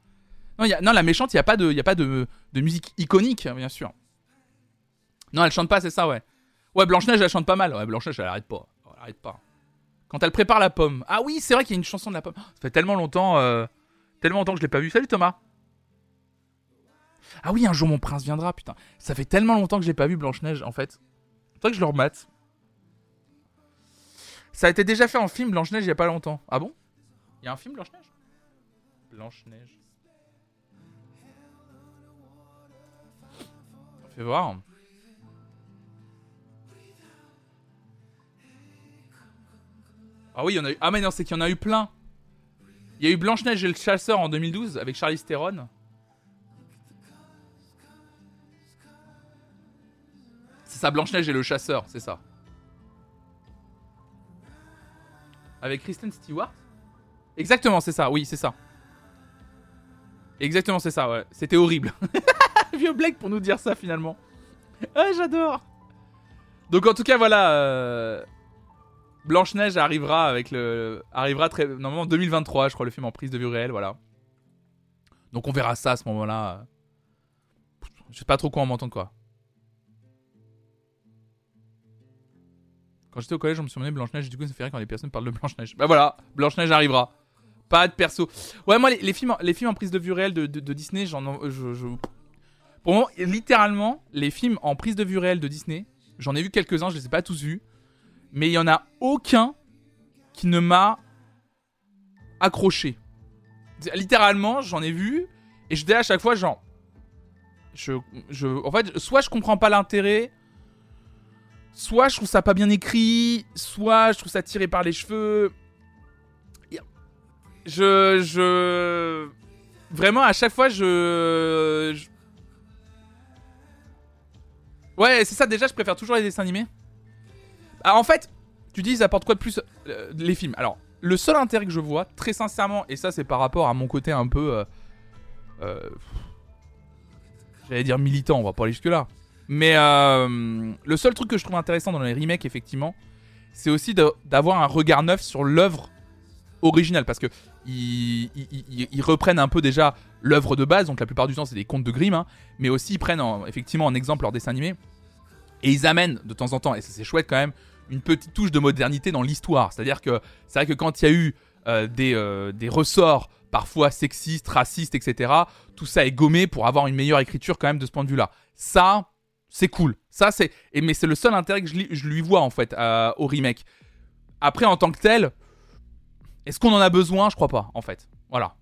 Non, y a, non la méchante, il n'y a pas, de, y a pas de, de, musique iconique, bien sûr. Non, elle chante pas, c'est ça, ouais. Ouais, Blanche-Neige, elle chante pas mal. Ouais, Blanche-Neige, elle arrête pas. Elle arrête pas. Quand elle prépare la pomme. Ah oui, c'est vrai qu'il y a une chanson de la pomme. Ça fait tellement longtemps, euh, tellement longtemps que je l'ai pas vu. Salut Thomas. Ah oui, un jour mon prince viendra, putain. Ça fait tellement longtemps que j'ai pas vu Blanche-Neige, en fait. Faudrait que je le remate. Ça a été déjà fait en film Blanche-Neige il y a pas longtemps. Ah bon? Il y a un film Blanche-Neige? Blanche-Neige. Fais voir. Ah oui, il y en a eu. Ah mais non, c'est qu'il y en a eu plein. Il y a eu Blanche-Neige et le chasseur en 2012 avec Charlie Theron. C'est ça, Blanche-Neige et le chasseur, c'est ça. Avec Kristen Stewart Exactement, c'est ça, oui, c'est ça. Exactement, c'est ça, ouais. C'était horrible. Vieux Blake pour nous dire ça finalement. Ah, j'adore. Donc en tout cas, voilà. Euh, Blanche-Neige arrivera avec le. Arrivera très. Normalement 2023, je crois, le film en prise de vue réelle, voilà. Donc on verra ça à ce moment-là. Je sais pas trop quoi en m'entendre quoi. Quand j'étais au collège, on me surnommait Blanche-Neige, du coup, ça fait rire quand les personnes parlent de Blanche-Neige. Bah voilà, Blanche-Neige arrivera. Pas de perso. Ouais, moi, les, films, les films en prise de vue réelle de, Disney, j'en. Je, je... Pour moi, littéralement, les films en prise de vue réelle de Disney, j'en ai vu quelques-uns, je les ai pas tous vus. Mais il y en a aucun qui ne m'a accroché. Littéralement, j'en ai vu, et je dis à chaque fois, genre. Je, je, en fait, soit je comprends pas l'intérêt, soit je trouve ça pas bien écrit, soit je trouve ça tiré par les cheveux. Je. Je. Vraiment, à chaque fois, je. Ouais, c'est ça, déjà, je préfère toujours les dessins animés. Ah, en fait, tu dis, ils apportent quoi de plus euh, les films? Alors, le seul intérêt que je vois, très sincèrement, et ça, c'est par rapport à mon côté un peu. Euh, euh, j'allais dire militant, on va pas aller jusque-là. Mais le seul truc que je trouve intéressant dans les remakes, effectivement, c'est aussi d'avoir un regard neuf sur l'œuvre originale. Parce que ils, reprennent un peu déjà l'œuvre de base, donc la plupart du temps c'est des contes de Grimm, hein, mais aussi ils prennent effectivement en exemple leur dessin animé. Et ils amènent de temps en temps, et c'est chouette quand même, une petite touche de modernité dans l'histoire. C'est-à-dire que c'est vrai que quand il y a eu euh, des, euh, des ressorts parfois sexistes, racistes, etc., tout ça est gommé pour avoir une meilleure écriture quand même de ce point de vue-là. Ça, c'est cool. Ça, c'est. Mais c'est le seul intérêt que je, lui vois, en fait, au remake. Après, en tant que tel, est-ce qu'on en a besoin? Je crois pas, en fait. Voilà.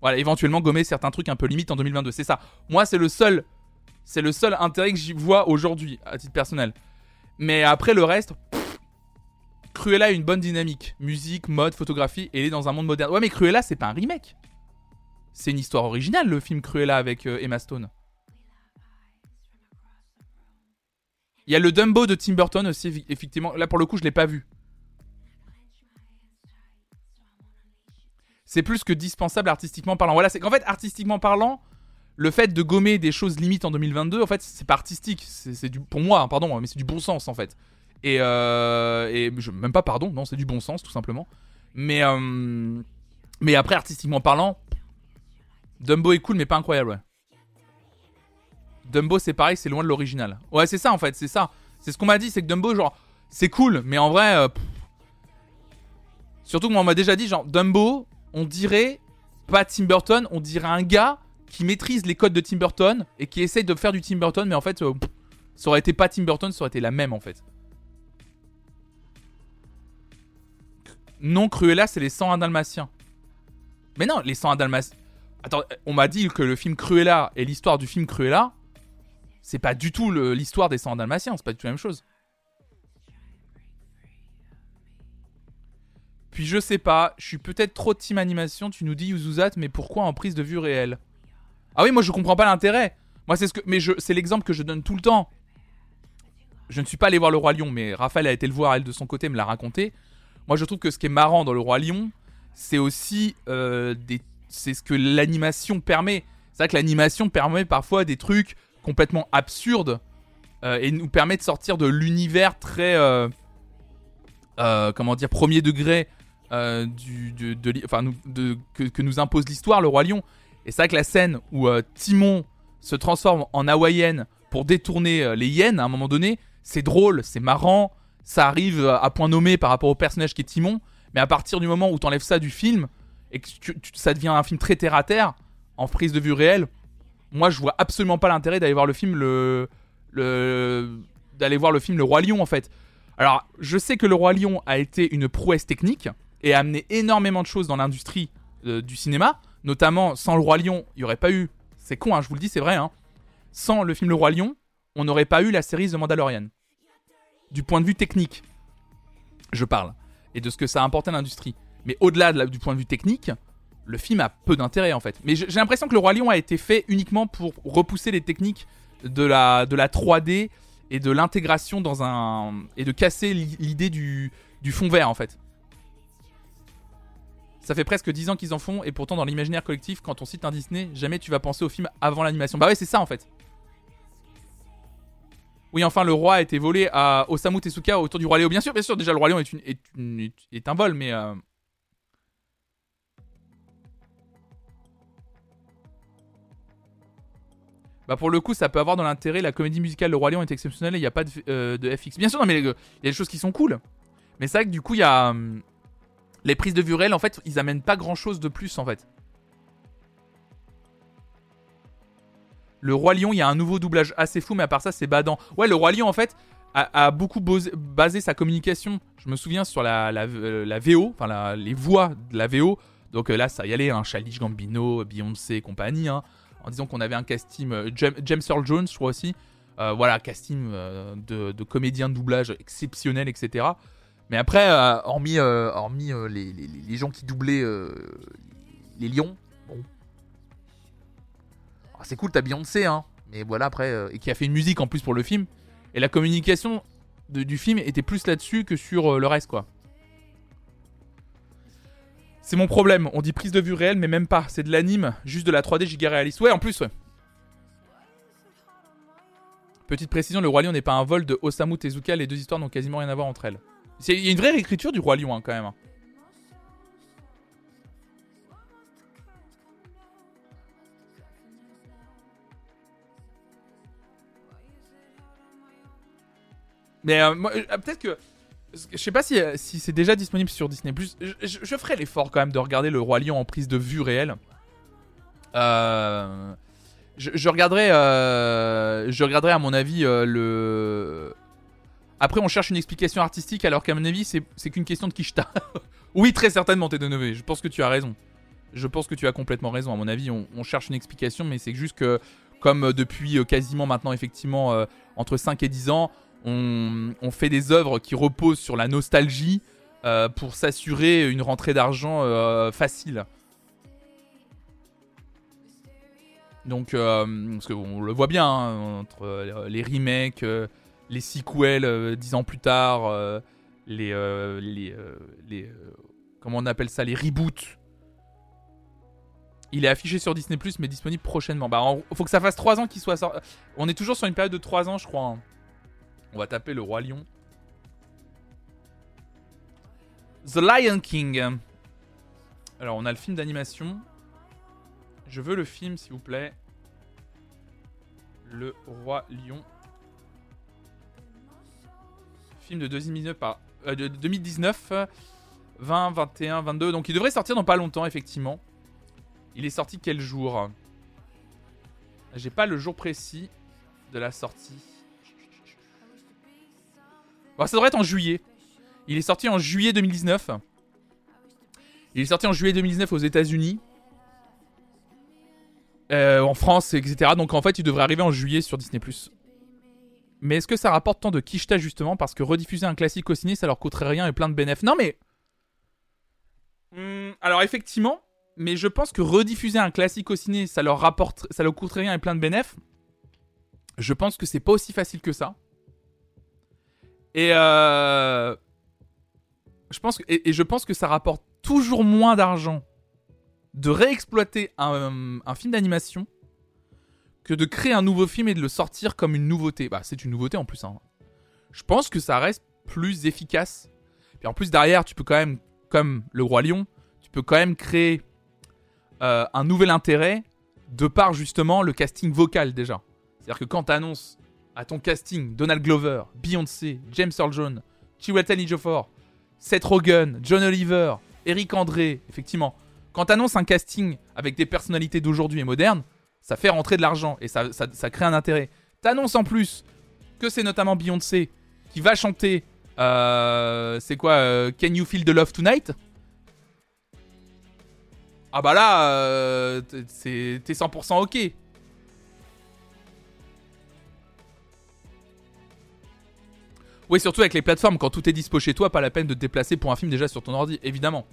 Voilà, éventuellement gommer certains trucs un peu limites en 2022. C'est ça. Moi, c'est le seul. C'est le seul intérêt que j'y vois aujourd'hui, à titre personnel. Mais après, le reste. Cruella a une bonne dynamique. Musique, mode, photographie, elle est dans un monde moderne. Ouais, mais Cruella, c'est pas un remake. C'est une histoire originale, le film Cruella avec euh, Emma Stone. Il y a le Dumbo de Tim Burton aussi, effectivement. Là, pour le coup, je l'ai pas vu. C'est plus que dispensable artistiquement parlant. Voilà, c'est qu'en fait, artistiquement parlant, le fait de gommer des choses limites en 2022, en fait, c'est pas artistique. C'est du, pour moi, hein, pardon, mais c'est du bon sens en fait. Et, euh, même pas pardon, non, c'est du bon sens tout simplement. Mais, euh, après, artistiquement parlant, Dumbo est cool, mais pas incroyable. Dumbo, c'est pareil, c'est loin de l'original. Ouais, c'est ça en fait, c'est ça. C'est ce qu'on m'a dit, c'est que Dumbo, genre, c'est cool, mais en vrai. Euh, surtout que moi, on m'a déjà dit, genre, Dumbo, on dirait pas Tim Burton, on dirait un gars qui maîtrise les codes de Tim Burton et qui essaye de faire du Tim Burton, mais en fait, ça aurait été pas Tim Burton, ça aurait été la même en fait. Non, Cruella, c'est les 101 Dalmatiens. Mais non, les 101 Dalmatiens. Attends, on m'a dit que le film Cruella et l'histoire du film Cruella, c'est pas du tout l'histoire des 101 Dalmatiens, c'est pas du tout la même chose. Puis je sais pas, je suis peut-être trop team animation, tu nous dis Yuzuzat, mais pourquoi en prise de vue réelle? Ah oui, moi je comprends pas l'intérêt. Moi c'est ce que, mais je, c'est l'exemple que je donne tout le temps. Je ne suis pas allé voir le roi lion, mais Raphaël a été le voir elle de son côté, me l'a raconté. Moi je trouve que ce qui est marrant dans le roi lion, c'est aussi euh, c'est ce que l'animation permet. C'est vrai que l'animation permet parfois des trucs complètement absurdes euh, et nous permet de sortir de l'univers très, euh, comment dire, premier degré du, de, enfin, que, que, nous impose l'histoire, le roi lion. Et c'est vrai que la scène où Timon se transforme en hawaïenne pour détourner les hyènes à un moment donné, c'est drôle, c'est marrant, ça arrive euh, à point nommé par rapport au personnage qui est Timon, mais à partir du moment où tu enlèves ça du film et que ça devient un film très terre à terre, en prise de vue réelle, moi je vois absolument pas l'intérêt d'aller voir le film le, le d'aller voir le film Le Roi Lion en fait. Alors, je sais que Le Roi Lion a été une prouesse technique et a amené énormément de choses dans l'industrie du cinéma, Notamment, sans le Roi Lion, il n'y aurait pas eu. C'est con, hein, je vous le dis, c'est vrai. Hein. Sans le film Le Roi Lion, on n'aurait pas eu la série The Mandalorian. Du point de vue technique, je parle. Et de ce que ça a apporté à l'industrie. Mais au-delà du point de vue technique, le film a peu d'intérêt en fait. Mais j'ai l'impression que Le Roi Lion a été fait uniquement pour repousser les techniques de la, de la 3D et de l'intégration dans un. et de casser l'idée du, du fond vert en fait. Ça fait presque 10 ans qu'ils en font, et pourtant dans l'imaginaire collectif, quand on cite un Disney, jamais tu vas penser au film avant l'animation. Bah ouais, c'est ça en fait. Oui, enfin, le roi a été volé à Osamu Tezuka autour du roi Léo. Bien sûr, bien sûr, déjà le roi Lion est, un vol, mais... Euh, bah pour le coup, ça peut avoir dans l'intérêt. La comédie musicale Le Roi Lion est exceptionnelle et il n'y a pas de, euh, FX. Bien sûr, non, mais il y a des choses qui sont cool. Mais c'est vrai que du coup, il y a... Hum, les prises de vue en fait, ils amènent pas grand chose de plus, en fait. Le Roi Lion, il y a un nouveau doublage assez fou, mais à part ça, c'est badant. Ouais, le Roi Lion, en fait, a, beaucoup basé sa communication. Je me souviens sur la, la, euh, VO, enfin les voix de la VO. Donc euh, là, ça y allait, hein, Gambino, Beyoncé et compagnie. Hein, en disant qu'on avait un casting, euh, James, Earl Jones, je crois aussi. voilà, casting de, comédiens de doublage exceptionnel, etc. Mais après, hormis, les, les, les, gens qui doublaient les lions, c'est cool, t'as Beyoncé, hein. Mais voilà, après. et qui a fait une musique en plus pour le film. Et la communication du film était plus là-dessus que sur le reste, quoi. C'est mon problème. On dit prise de vue réelle, mais même pas. C'est de l'anime, juste de la 3D giga réaliste. Ouais, en plus. Petite précision, le Roi Lion n'est pas un vol de Osamu Tezuka. Les deux histoires n'ont quasiment rien à voir entre elles. Il y a une vraie réécriture du Roi Lion hein, quand même. Hein. Mais euh, euh, peut-être que. Je sais pas si, euh, si c'est déjà disponible sur Disney. Je, je, ferai l'effort quand même de regarder le Roi Lion en prise de vue réelle. je, je, regarderai. je regarderai à mon avis le après, on cherche une explication artistique, alors qu'à mon avis, c'est qu'une question de Kishta. oui, très certainement, t'es de Je pense que tu as raison. Je pense que tu as complètement raison. À mon avis, on, cherche une explication, mais c'est juste que, comme depuis quasiment maintenant, effectivement, entre 5 et 10 ans, on, fait des œuvres qui reposent sur la nostalgie pour s'assurer une rentrée d'argent facile. Donc, parce qu'on le voit bien, hein, entre les remakes les sequels euh, dix ans plus tard, euh, les, euh, les, les comment on appelle ça, les reboots. Il est affiché sur Disney Plus, mais disponible prochainement. Bah, faut que ça fasse 3 ans qu'il soit sorti. On est toujours sur une période de 3 ans, je crois. Hein. On va taper le Roi Lion. The Lion King. Alors, on a le film d'animation. Je veux le film, s'il vous plaît. Le Roi Lion. Film de 2019 par. Euh, de 2019. 20, 21, 22. Donc il devrait sortir dans pas longtemps, effectivement. Il est sorti quel jour? J'ai pas le jour précis de la sortie. Bon, ça devrait être en juillet. Il est sorti en juillet 2019. Il est sorti en juillet 2019 aux États-Unis. Euh, en France, etc. Donc en fait, il devrait arriver en juillet sur Disney. Mais est-ce que ça rapporte tant de quicheta justement Parce que rediffuser un classique au ciné, ça leur coûterait rien et plein de bénéfices. Non mais. Hmm, alors effectivement, mais je pense que rediffuser un classique au ciné, ça leur rapporte, ça leur coûterait rien et plein de bénéfices. Je pense que c'est pas aussi facile que ça. Et euh, je pense que, et, je pense que ça rapporte toujours moins d'argent de réexploiter un, film d'animation que de créer un nouveau film et de le sortir comme une nouveauté. Bah, c'est une nouveauté en plus. Hein. Je pense que ça reste plus efficace. Puis en plus, derrière, tu peux quand même, comme Le Roi Lion, tu peux quand même créer euh, un nouvel intérêt de par justement le casting vocal déjà. C'est-à-dire que quand tu annonces à ton casting Donald Glover, Beyoncé, James Earl Jones, Chiwetel Ejiofor, Seth Rogen, John Oliver, Eric André, effectivement, quand annonces un casting avec des personnalités d'aujourd'hui et modernes, ça fait rentrer de l'argent et ça, crée un intérêt. T'annonces en plus que c'est notamment Beyoncé qui va chanter, euh, c'est quoi, euh, Can You Feel the Love Tonight? Ah bah là, euh, t'es 100% ok. Oui, surtout avec les plateformes, quand tout est dispo chez toi, pas la peine de te déplacer pour un film déjà sur ton ordi, évidemment.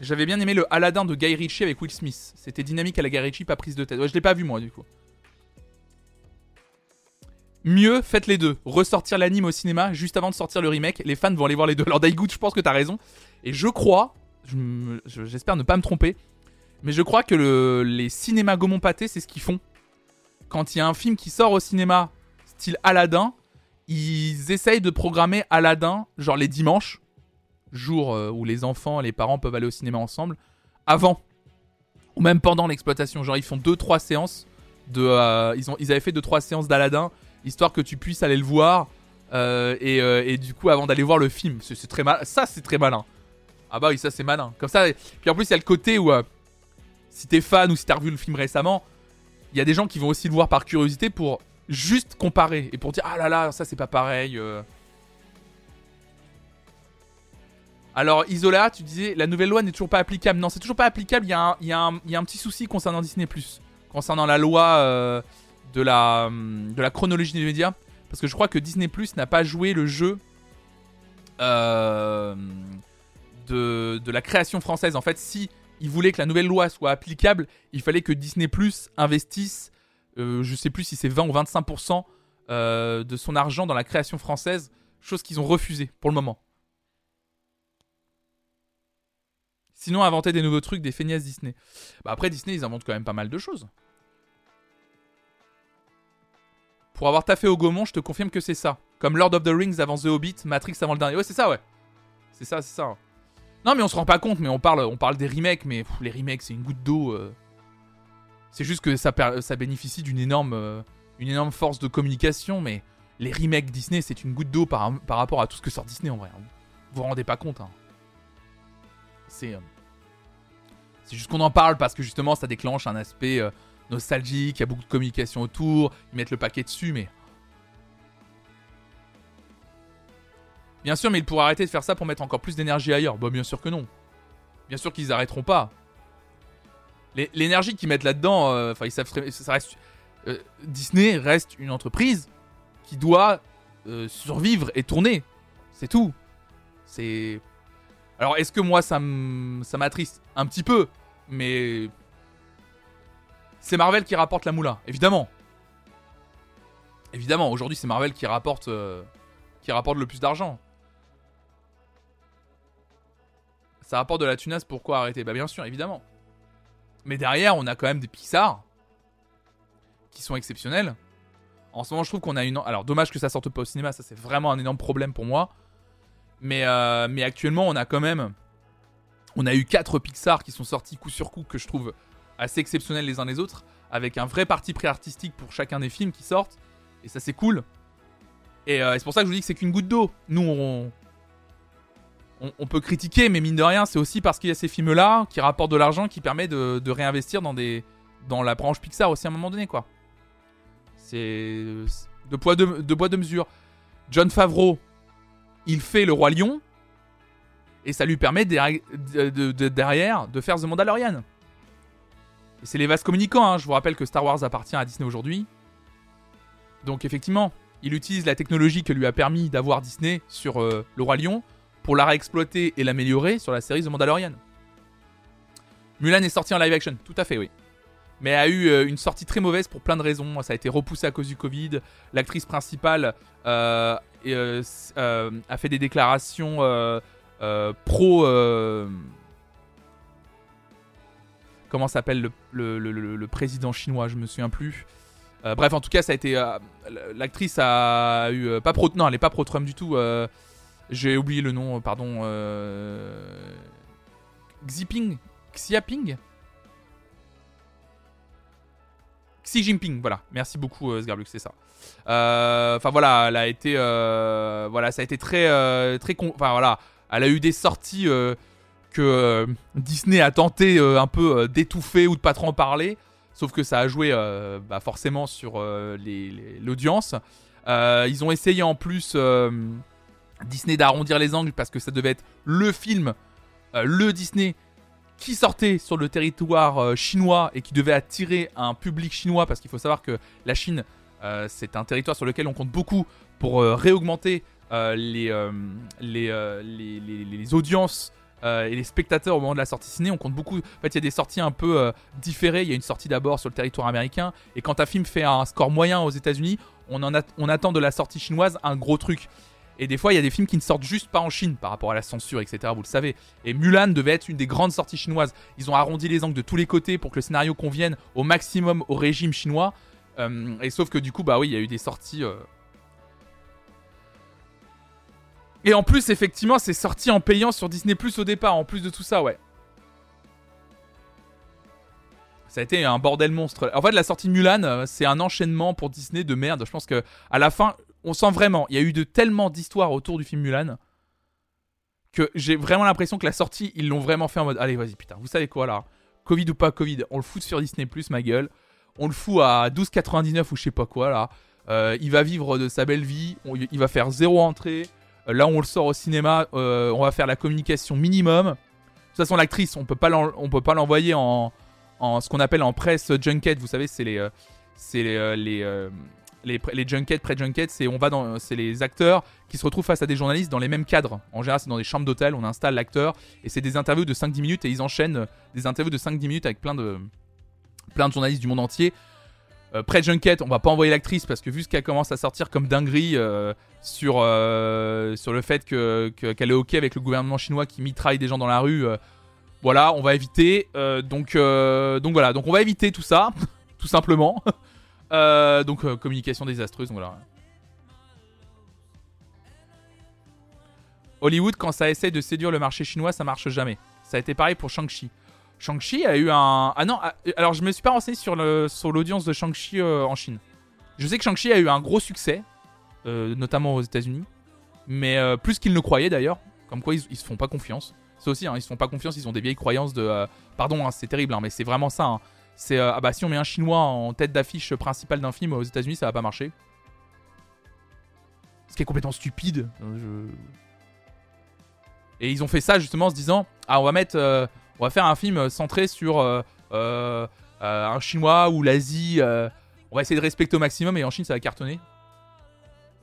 J'avais bien aimé le Aladdin de Guy Ritchie avec Will Smith. C'était dynamique à la Guy Ritchie, pas prise de tête. Ouais, je l'ai pas vu moi du coup. Mieux, faites les deux. Ressortir l'anime au cinéma juste avant de sortir le remake. Les fans vont aller voir les deux. Alors Daigout, je pense que t'as raison. Et je crois, j'espère ne pas me tromper, mais je crois que les cinémas Gaumont Pâté, c'est ce qu'ils font. Quand il y a un film qui sort au cinéma, style Aladdin, ils essayent de programmer Aladdin, genre les dimanches, jour euh, où les enfants et les parents peuvent aller au cinéma ensemble, avant ou même pendant l'exploitation. Genre ils font 2-3 séances de, euh, ils, ont, ils avaient fait 2-3 séances d'Aladin, histoire que tu puisses aller le voir. Euh, et, du coup, avant d'aller voir le film, c'est très mal. Ça, c'est très malin. Ah bah oui, ça c'est malin. Comme ça. Puis en plus, il y a le côté où si t'es fan ou si t'as revu le film récemment, il y a des gens qui vont aussi le voir par curiosité pour juste comparer et pour dire ah là là, ça c'est pas pareil. Alors, Isola, tu disais, la nouvelle loi n'est toujours pas applicable. Non, c'est toujours pas applicable. Il y, a un, petit souci concernant Disney, concernant la loi euh, de, la, de la chronologie des médias. Parce que je crois que Disney n'a pas joué le jeu euh, de, la création française. En fait, si il voulait que la nouvelle loi soit applicable, il fallait que Disney investisse, euh, je sais plus si c'est 20 ou 25% de son argent dans la création française, chose qu'ils ont refusé pour le moment. Sinon, inventer des nouveaux trucs, des feignasses Disney. Bah après, Disney, ils inventent quand même pas mal de choses. Pour avoir taffé au Gaumont, je te confirme que c'est ça. Comme Lord of the Rings avant The Hobbit, Matrix avant le dernier. Ouais, c'est ça, ouais. C'est ça, c'est ça. Non, mais on se rend pas compte, mais on parle, on parle des remakes, mais les remakes, c'est une goutte d'eau. Euh. C'est juste que ça, bénéficie d'une énorme, euh, énorme force de communication, mais les remakes Disney, c'est une goutte d'eau par, rapport à tout ce que sort Disney en vrai. Hein. Vous vous rendez pas compte, hein. C'est. Euh, c'est juste qu'on en parle parce que justement ça déclenche un aspect nostalgique, il y a beaucoup de communication autour, ils mettent le paquet dessus, mais. Bien sûr, mais ils pourraient arrêter de faire ça pour mettre encore plus d'énergie ailleurs. Bah, bien sûr que non. Bien sûr qu'ils arrêteront pas. L'énergie qu'ils mettent là-dedans, euh, enfin, ils savent. Reste. Disney reste une entreprise qui doit survivre et tourner. C'est tout. C'est. Alors, est-ce que moi, ça m'attriste Un petit peu, mais. C'est Marvel qui rapporte la moula, évidemment. Évidemment, aujourd'hui c'est Marvel qui rapporte, euh, qui rapporte le plus d'argent. Ça rapporte de la tunasse, pourquoi arrêter? Bah bien sûr, évidemment. Mais derrière, on a quand même des Pixar qui sont exceptionnels. En ce moment, je trouve qu'on a une. Alors, dommage que ça sorte pas au cinéma, ça c'est vraiment un énorme problème pour moi. Mais, euh, actuellement, on a quand même. On a eu 4 Pixar qui sont sortis coup sur coup que je trouve assez exceptionnels les uns les autres, avec un vrai parti pré artistique pour chacun des films qui sortent. Et ça, c'est cool. Et euh, c'est pour ça que je vous dis que c'est qu'une goutte d'eau. Nous, on, on, peut critiquer, mais mine de rien, c'est aussi parce qu'il y a ces films-là qui rapportent de l'argent qui permet de, réinvestir dans, la branche Pixar aussi à un moment donné, quoi. C'est de poids de, mesure. John Favreau, il fait le Roi Lion, et ça lui permet derrière de, faire The Mandalorian. C'est les vases communicants, hein. je vous rappelle que Star Wars appartient à Disney aujourd'hui. Donc effectivement, il utilise la technologie que lui a permis d'avoir Disney sur euh, le Roi Lion pour la réexploiter et l'améliorer sur la série The Mandalorian. Mulan est sorti en live action, tout à fait, oui. Mais a eu euh, une sortie très mauvaise pour plein de raisons. Ça a été repoussé à cause du Covid. L'actrice principale euh, euh, a fait des déclarations pro. comment s'appelle le, président chinois Je me souviens plus. bref, en tout cas, ça a été. L'actrice a eu. pas pro. Non, elle n'est pas pro-Trump du tout. J'ai oublié le nom, pardon. Euh... Xiping Xiaping Xi voilà. Merci beaucoup, euh, c'est ça. Euh, enfin voilà, elle a été, euh, voilà, ça a été très, euh, très, enfin voilà, elle a eu des sorties que Disney a tenté un peu d'étouffer ou de pas trop en parler, sauf que ça a joué bah, forcément sur l'audience. ils ont essayé en plus Disney d'arrondir les angles parce que ça devait être le film, euh, le Disney qui sortait sur le territoire euh, chinois et qui devait attirer un public chinois parce qu'il faut savoir que la Chine euh, c'est un territoire sur lequel on compte beaucoup pour réaugmenter les, audiences et les spectateurs au moment de la sortie ciné. On compte beaucoup. En fait, il y a des sorties un peu différées. Il y a une sortie d'abord sur le territoire américain. Et quand un film fait un score moyen aux États-Unis, on attend de la sortie chinoise un gros truc. Et des fois, il y a des films qui ne sortent juste pas en Chine par rapport à la censure, etc. Vous le savez. Et Mulan devait être une des grandes sorties chinoises. Ils ont arrondi les angles de tous les côtés pour que le scénario convienne au maximum au régime chinois. Euh, et sauf que du coup, bah oui, il y a eu des sorties. Euh. Et en plus, effectivement, c'est sorti en payant sur Disney Plus au départ, en plus de tout ça, ouais. Ça a été un bordel monstre. En fait, la sortie de Mulan, euh, c'est un enchaînement pour Disney de merde. Je pense que à la fin, on sent vraiment, il y a eu de tellement d'histoires autour du film Mulan que j'ai vraiment l'impression que la sortie, ils l'ont vraiment fait en mode allez, vas-y, putain, vous savez quoi là Covid ou pas Covid, on le fout sur Disney ma gueule. On le fout à 12,99 ou je sais pas quoi là. Euh, il va vivre de sa belle vie, il va faire zéro entrée. Euh, là, on le sort au cinéma, euh, on va faire la communication minimum. De toute façon, l'actrice, on peut pas peut pas l'envoyer en, ce qu'on appelle en presse junket. Vous savez, c'est les, c'est les, les les, junkets, pré-junkets, c'est on va dans, c'est les acteurs qui se retrouvent face à des journalistes dans les mêmes cadres. En général, c'est dans des chambres d'hôtel, on installe l'acteur et c'est des interviews de 5-10 minutes et ils enchaînent des interviews de 5-10 minutes avec plein de, plein de journalistes du monde entier. Euh, pré-junket, on va pas envoyer l'actrice parce que vu ce qu'elle commence à sortir comme dinguerie euh, sur, euh, sur le fait que, qu'elle est ok avec le gouvernement chinois qui mitraille des gens dans la rue, voilà, on va éviter. donc, donc voilà, donc on va éviter tout ça, tout simplement. Euh, donc euh, communication désastreuse, voilà. Hollywood, quand ça essaie de séduire le marché chinois, ça marche jamais. Ça a été pareil pour Shang-Chi. Shang-Chi a eu un. Ah non, ah, alors je me suis pas renseigné sur l'audience de Shang-Chi euh, en Chine. Je sais que Shang-Chi a eu un gros succès, notamment aux États-Unis. Mais plus qu'ils ne croyaient d'ailleurs. Comme quoi ils, se font pas confiance. C'est aussi, hein, ils se font pas confiance, ils ont des vieilles croyances de. pardon, hein, c'est terrible, hein, mais c'est vraiment ça. C'est euh, ah bah si on met un chinois en tête d'affiche principale d'un film aux États-Unis, ça va pas marcher. Ce qui est complètement stupide. Euh, Et ils ont fait ça justement en se disant ah on va mettre euh, on va faire un film centré sur un chinois ou l'Asie. on va essayer de respecter au maximum et en Chine ça va cartonner.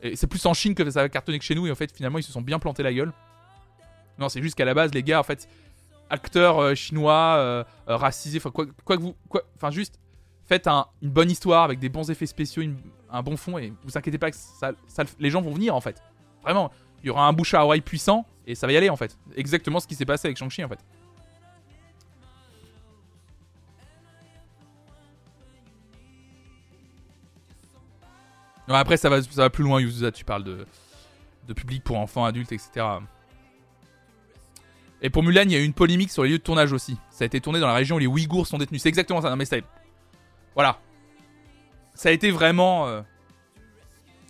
Et c'est plus en Chine que ça va cartonner que chez nous et en fait finalement ils se sont bien plantés la gueule. Non, c'est juste qu'à la base les gars en fait acteur euh, chinois euh, euh, racisé, enfin quoi, que vous, enfin juste faites une bonne histoire avec des bons effets spéciaux, un bon fond et vous inquiétez pas que les gens vont venir en fait. Vraiment, il y aura un bouche à oreille puissant et ça va y aller en fait. Exactement ce qui s'est passé avec Shang-Chi en fait. après, ça va, ça va plus loin, Yuzuza. Tu parles de public pour enfants, adultes, etc. Et pour Mulan, il y a eu une polémique sur les lieux de tournage aussi. Ça a été tourné dans la région où les Ouïghours sont détenus. C'est exactement ça. Non, mais ça. Voilà. Ça a été vraiment. Euh,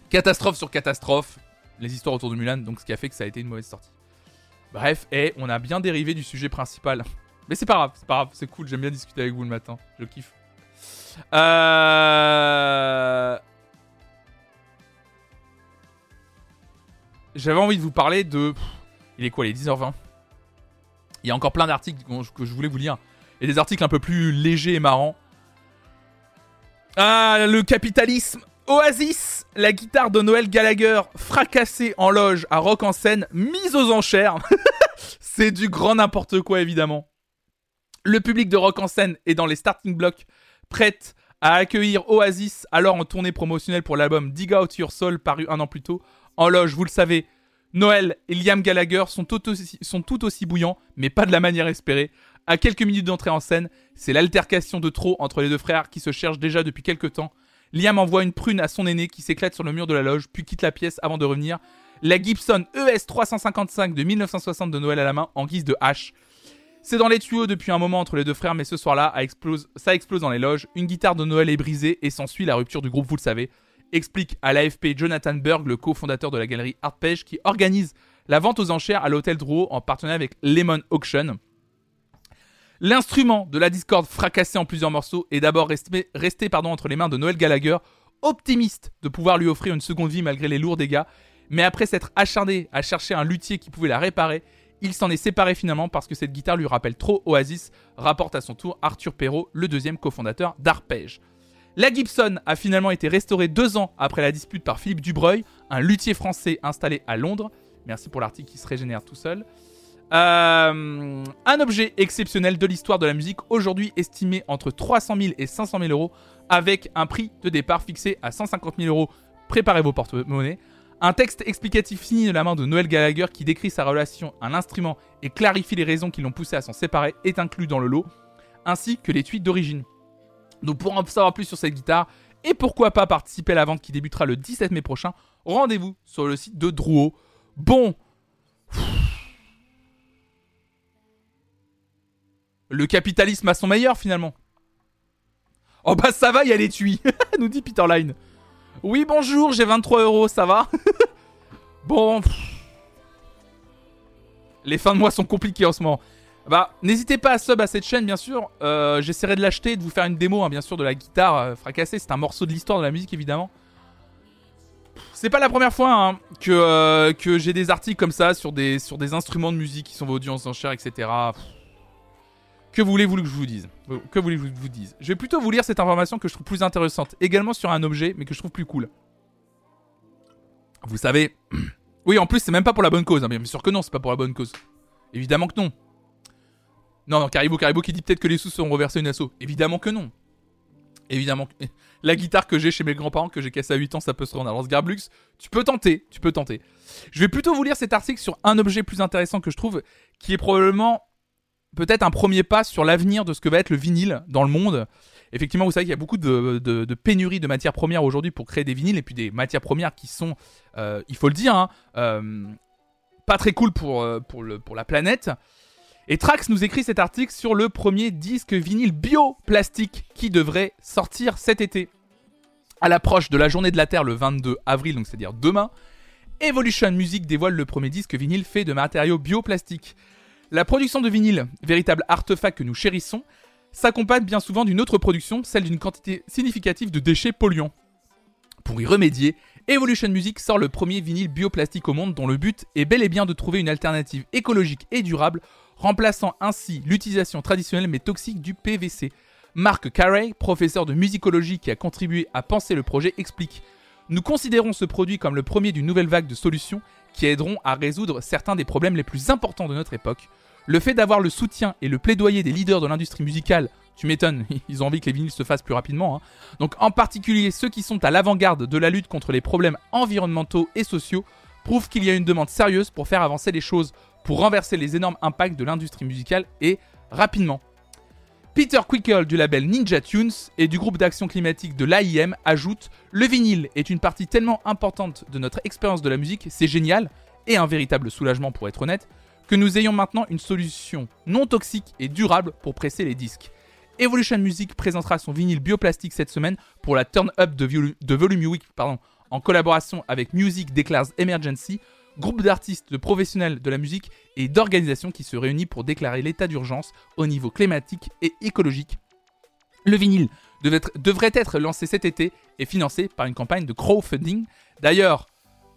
catastrophe sur catastrophe. Les histoires autour de Mulan. Donc, ce qui a fait que ça a été une mauvaise sortie. Bref, et on a bien dérivé du sujet principal. Mais c'est pas grave, c'est pas grave, c'est cool, j'aime bien discuter avec vous le matin. Je kiffe. Euh. j'avais envie de vous parler de. Il est quoi, les 10h20 Il y a encore plein d'articles que je voulais vous lire. Et des articles un peu plus légers et marrants. Ah, le capitalisme Oasis, la guitare de Noël Gallagher fracassée en loge à Rock en scène, mise aux enchères. C'est du grand n'importe quoi évidemment. Le public de Rock en scène est dans les starting blocks, prête à accueillir Oasis, alors en tournée promotionnelle pour l'album Dig Out Your Soul paru un an plus tôt, en loge, vous le savez, Noël et Liam Gallagher sont tout, aussi, bouillants, mais pas de la manière espérée. À quelques minutes d'entrée en scène, c'est l'altercation de trop entre les deux frères qui se cherchent déjà depuis quelques temps. Liam envoie une prune à son aîné qui s'éclate sur le mur de la loge, puis quitte la pièce avant de revenir. La Gibson ES 355 de 1960 de Noël à la main en guise de hache. C'est dans les tuyaux depuis un moment entre les deux frères, mais ce soir-là, ça explose dans les loges. Une guitare de Noël est brisée et s'ensuit la rupture du groupe, vous le savez explique à l'AFP Jonathan Berg, le cofondateur de la galerie Artpage, qui organise la vente aux enchères à l'hôtel Drouot en partenariat avec Lemon Auction. L'instrument de la Discord fracassé en plusieurs morceaux est d'abord resté, entre les mains de Noël Gallagher, optimiste de pouvoir lui offrir une seconde vie malgré les lourds dégâts, mais après s'être acharné à chercher un luthier qui pouvait la réparer, il s'en est séparé finalement parce que cette guitare lui rappelle trop Oasis, rapporte à son tour Arthur Perrault, le deuxième cofondateur d'Arpège. La Gibson a finalement été restaurée deux ans après la dispute par Philippe Dubreuil, un luthier français installé à Londres. Merci pour l'article qui se régénère tout seul. Euh, un objet exceptionnel de l'histoire de la musique, aujourd'hui estimé entre 300 000 et 500 000 euros, avec un prix de départ fixé à 150 000 euros. Préparez vos porte-monnaies. Un texte explicatif signé de la main de Noël Gallagher qui décrit sa relation à l'instrument et clarifie les raisons qui l'ont poussé à s'en séparer est inclus dans le lot, ainsi que les tweets d'origine. Donc pour en savoir plus sur cette guitare et pourquoi pas participer à la vente qui débutera le 17 mai prochain, rendez-vous sur le site de Drouot. Bon. Le capitalisme a son meilleur finalement. Oh bah ça va, il y a les tuiles, nous dit Peter Line. Oui bonjour, j'ai 23 euros, ça va Bon. Les fins de mois sont compliquées en ce moment. Bah, n'hésitez pas à sub à cette chaîne, bien sûr. Euh, j'essaierai de l'acheter, de vous faire une démo, hein, bien sûr, de la guitare euh, fracassée. C'est un morceau de l'histoire de la musique, évidemment. C'est pas la première fois hein, que, euh, que j'ai des articles comme ça sur des, sur des instruments de musique qui sont vendus en enchères, etc. Que voulez-vous que je vous dise? Que voulez-vous que je vous dise? Je vais plutôt vous lire cette information que je trouve plus intéressante. Également sur un objet, mais que je trouve plus cool. Vous savez... Oui, en plus, c'est même pas pour la bonne cause. Hein, bien sûr que non, c'est pas pour la bonne cause. Évidemment que non. Non, non, Caribou, Caribou qui dit peut-être que les sous seront reversés une asso. Évidemment que non. Évidemment. La guitare que j'ai chez mes grands-parents, que j'ai cassée à 8 ans, ça peut se rendre. Alors, ce Garblux, tu peux tenter, tu peux tenter. Je vais plutôt vous lire cet article sur un objet plus intéressant que je trouve, qui est probablement peut-être un premier pas sur l'avenir de ce que va être le vinyle dans le monde. Effectivement, vous savez qu'il y a beaucoup de, pénuries de matières premières aujourd'hui pour créer des vinyles, et puis des matières premières qui sont, euh, il faut le dire, hein, euh, pas très cool pour, euh, la planète. Et Trax nous écrit cet article sur le premier disque vinyle bio-plastique qui devrait sortir cet été. À l'approche de la journée de la Terre le 22 avril, donc c'est-à-dire demain, Evolution Music dévoile le premier disque vinyle fait de matériaux bioplastiques. La production de vinyle, véritable artefact que nous chérissons, s'accompagne bien souvent d'une autre production, celle d'une quantité significative de déchets polluants. Pour y remédier, Evolution Music sort le premier vinyle bioplastique au monde dont le but est bel et bien de trouver une alternative écologique et durable remplaçant ainsi l'utilisation traditionnelle mais toxique du PVC. Mark Carey, professeur de musicologie qui a contribué à penser le projet, explique Nous considérons ce produit comme le premier d'une nouvelle vague de solutions qui aideront à résoudre certains des problèmes les plus importants de notre époque. Le fait d'avoir le soutien et le plaidoyer des leaders de l'industrie musicale, tu m'étonnes, ils ont envie que les vinyles se fassent plus rapidement. Hein. Donc en particulier ceux qui sont à l'avant-garde de la lutte contre les problèmes environnementaux et sociaux, prouvent qu'il y a une demande sérieuse pour faire avancer les choses, pour renverser les énormes impacts de l'industrie musicale et rapidement. Peter Quickle du label Ninja Tunes et du groupe d'action climatique de l'AIM ajoute Le vinyle est une partie tellement importante de notre expérience de la musique, c'est génial, et un véritable soulagement pour être honnête, que nous ayons maintenant une solution non toxique et durable pour presser les disques. Evolution Music présentera son vinyle bioplastique cette semaine pour la Turn Up de, Volume Week en collaboration avec Music Declares Emergency, groupe d'artistes, de professionnels de la musique et d'organisations qui se réunissent pour déclarer l'état d'urgence au niveau climatique et écologique. Le vinyle devrait être lancé cet été et financé par une campagne de crowdfunding. D'ailleurs,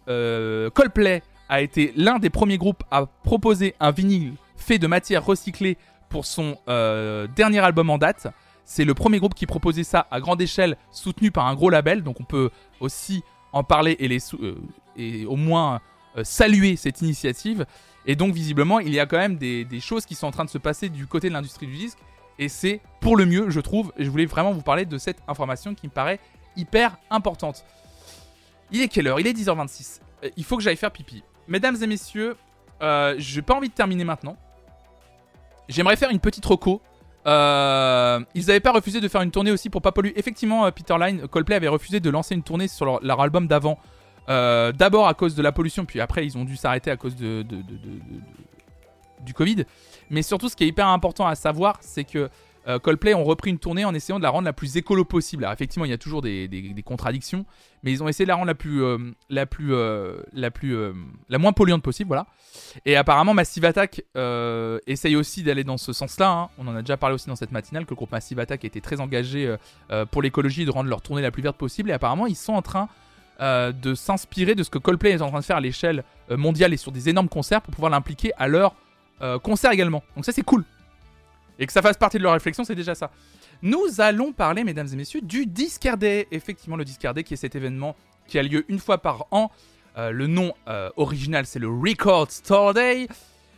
euh, Coldplay a été l'un des premiers groupes à proposer un vinyle fait de matière recyclée pour son euh, dernier album en date. C'est le premier groupe qui proposait ça à grande échelle, soutenu par un gros label. Donc on peut aussi en parler et, euh, au moins saluer cette initiative. Et donc visiblement, il y a quand même des, choses qui sont en train de se passer du côté de l'industrie du disque. Et c'est pour le mieux, je trouve. Et je voulais vraiment vous parler de cette information qui me paraît hyper importante. Il est quelle heure? Il est 10h26. Euh, il faut que j'aille faire pipi. Mesdames et messieurs, euh, j'ai pas envie de terminer maintenant. J'aimerais faire une petite reco. Euh, ils n'avaient pas refusé de faire une tournée aussi pour pas polluer. Effectivement, Peter Line, Coldplay avait refusé de lancer une tournée sur leur album d'avant euh, d'abord à cause de la pollution, puis après ils ont dû s'arrêter à cause de, du Covid. Mais surtout, ce qui est hyper important à savoir, c'est que euh, Coldplay ont repris une tournée en essayant de la rendre la plus écolo possible. Alors effectivement, il y a toujours des, contradictions, mais ils ont essayé de la rendre la plus, euh, la plus, la plus, la moins polluante possible, voilà. Et apparemment, Massive Attack essaye aussi d'aller dans ce sens-là. Hein. On en a déjà parlé aussi dans cette matinale que le groupe Massive Attack était très engagé pour l'écologie, de rendre leur tournée la plus verte possible. Et apparemment, ils sont en train euh, de s'inspirer de ce que Coldplay est en train de faire à l'échelle euh, mondiale et sur des énormes concerts pour pouvoir l'impliquer à leur euh, concert également. Donc ça c'est cool. Et que ça fasse partie de leur réflexion, c'est déjà ça. Nous allons parler, mesdames et messieurs, du Discard Day. Effectivement, le Discard Day qui est cet événement qui a lieu une fois par an. le nom original, c'est le Record Store Day.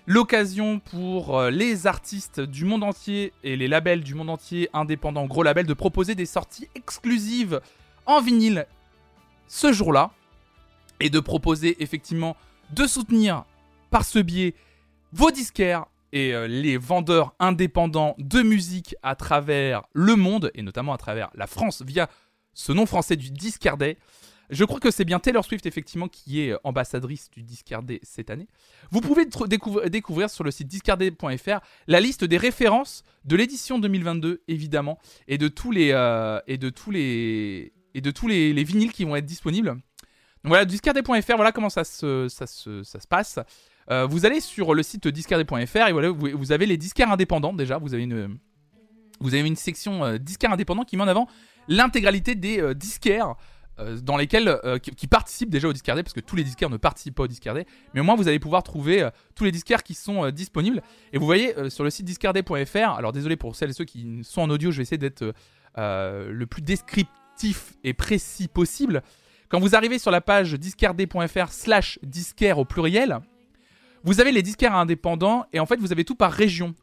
L'occasion pour les artistes du monde entier et les labels du monde entier, indépendants, gros labels, de proposer des sorties exclusives en vinyle ce jour-là et de proposer effectivement de soutenir par ce biais vos disquaires et euh, les vendeurs indépendants de musique à travers le monde et notamment à travers la France via ce nom français du Discardet. Je crois que c'est bien Taylor Swift effectivement qui est ambassadrice du Discardet cette année. Vous pouvez découvrir sur le site discardet.fr la liste des références de l'édition 2022 évidemment et de tous les euh, et de tous les et de tous les, vinyles qui vont être disponibles. Donc voilà, discardé.fr, voilà comment ça se, ça se, ça se passe. Euh, vous allez sur le site discardé.fr et voilà, vous, avez les disquaires indépendants déjà. Vous avez une, vous avez une section euh, indépendants qui met en avant l'intégralité des euh, disquaires dans lesquels qui, participent déjà au discardé parce que tous les disquaires ne participent pas au discardé mais au moins vous allez pouvoir trouver tous les disquaires qui sont disponibles et vous voyez sur le site discardé.fr alors désolé pour celles et ceux qui sont en audio je vais essayer d'être le plus descriptif et précis possible. Quand vous arrivez sur la page discardé.fr slash disquaire au pluriel, vous avez les disquaires indépendants et en fait vous avez tout par région.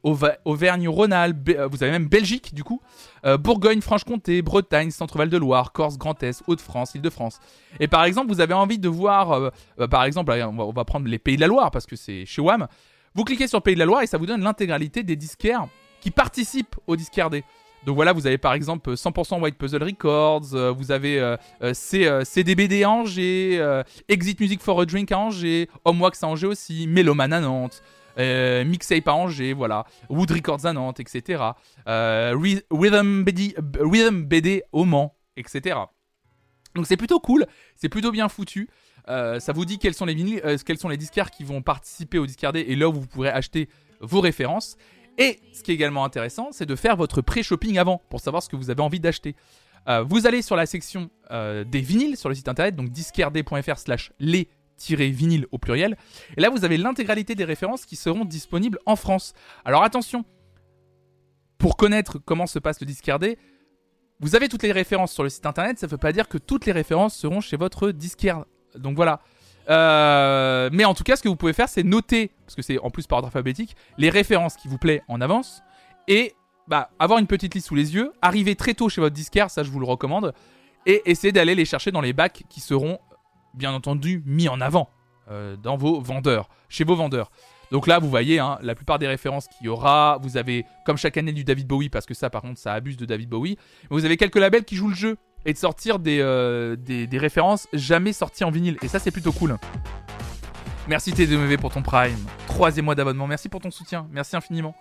Auvergne-Rhône-Alpes, euh, vous avez même Belgique du coup, euh, Bourgogne, Franche-Comté, Bretagne, Centre-Val de Loire, Corse, Grand Est, Hauts-de-France, Île-de-France. Et par exemple vous avez envie de voir, euh, par exemple on va, prendre les Pays de la Loire parce que c'est chez WAM. Vous cliquez sur Pays de la Loire et ça vous donne l'intégralité des disquaires qui participent au discardé. Donc voilà, vous avez par exemple 100% White Puzzle Records, euh, vous avez euh, euh, CDBD à Angers, Exit Music for a Drink à Angers, Homewax à Angers aussi, Meloman à Nantes, Mixtape à Angers, voilà, Wood Records à Nantes, etc. Rhythm, BD, Rhythm BD au Mans, etc. Donc c'est plutôt cool, c'est plutôt bien foutu. ça vous dit quels sont les vinyles, quels sont les disquaires qui vont participer au discardé et là où vous pourrez acheter vos références. Et ce qui est également intéressant, c'est de faire votre pré-shopping avant pour savoir ce que vous avez envie d'acheter. Euh, vous allez sur la section euh, des vinyles sur le site internet, donc disquaire.fr slash les-vinyles au pluriel. Et là, vous avez l'intégralité des références qui seront disponibles en France. Alors attention, pour connaître comment se passe le disquaire vous avez toutes les références sur le site internet, ça ne veut pas dire que toutes les références seront chez votre disquaire. Donc voilà, Euh, mais en tout cas, ce que vous pouvez faire, c'est noter, parce que c'est en plus par ordre alphabétique, les références qui vous plaît en avance. Et bah, avoir une petite liste sous les yeux, arriver très tôt chez votre disquaire, ça je vous le recommande, et essayer d'aller les chercher dans les bacs qui seront, bien entendu, mis en avant euh, dans vos vendeurs, chez vos vendeurs. Donc là, vous voyez, hein, la plupart des références qu'il y aura, vous avez, comme chaque année, du David Bowie, parce que ça, par contre, ça abuse de David Bowie. Vous avez quelques labels qui jouent le jeu et de sortir des, euh, des, des références jamais sorties en vinyle. Et ça, c'est plutôt cool. Merci TDMV pour ton Prime. Troisième mois d'abonnement. Merci pour ton soutien. Merci infiniment.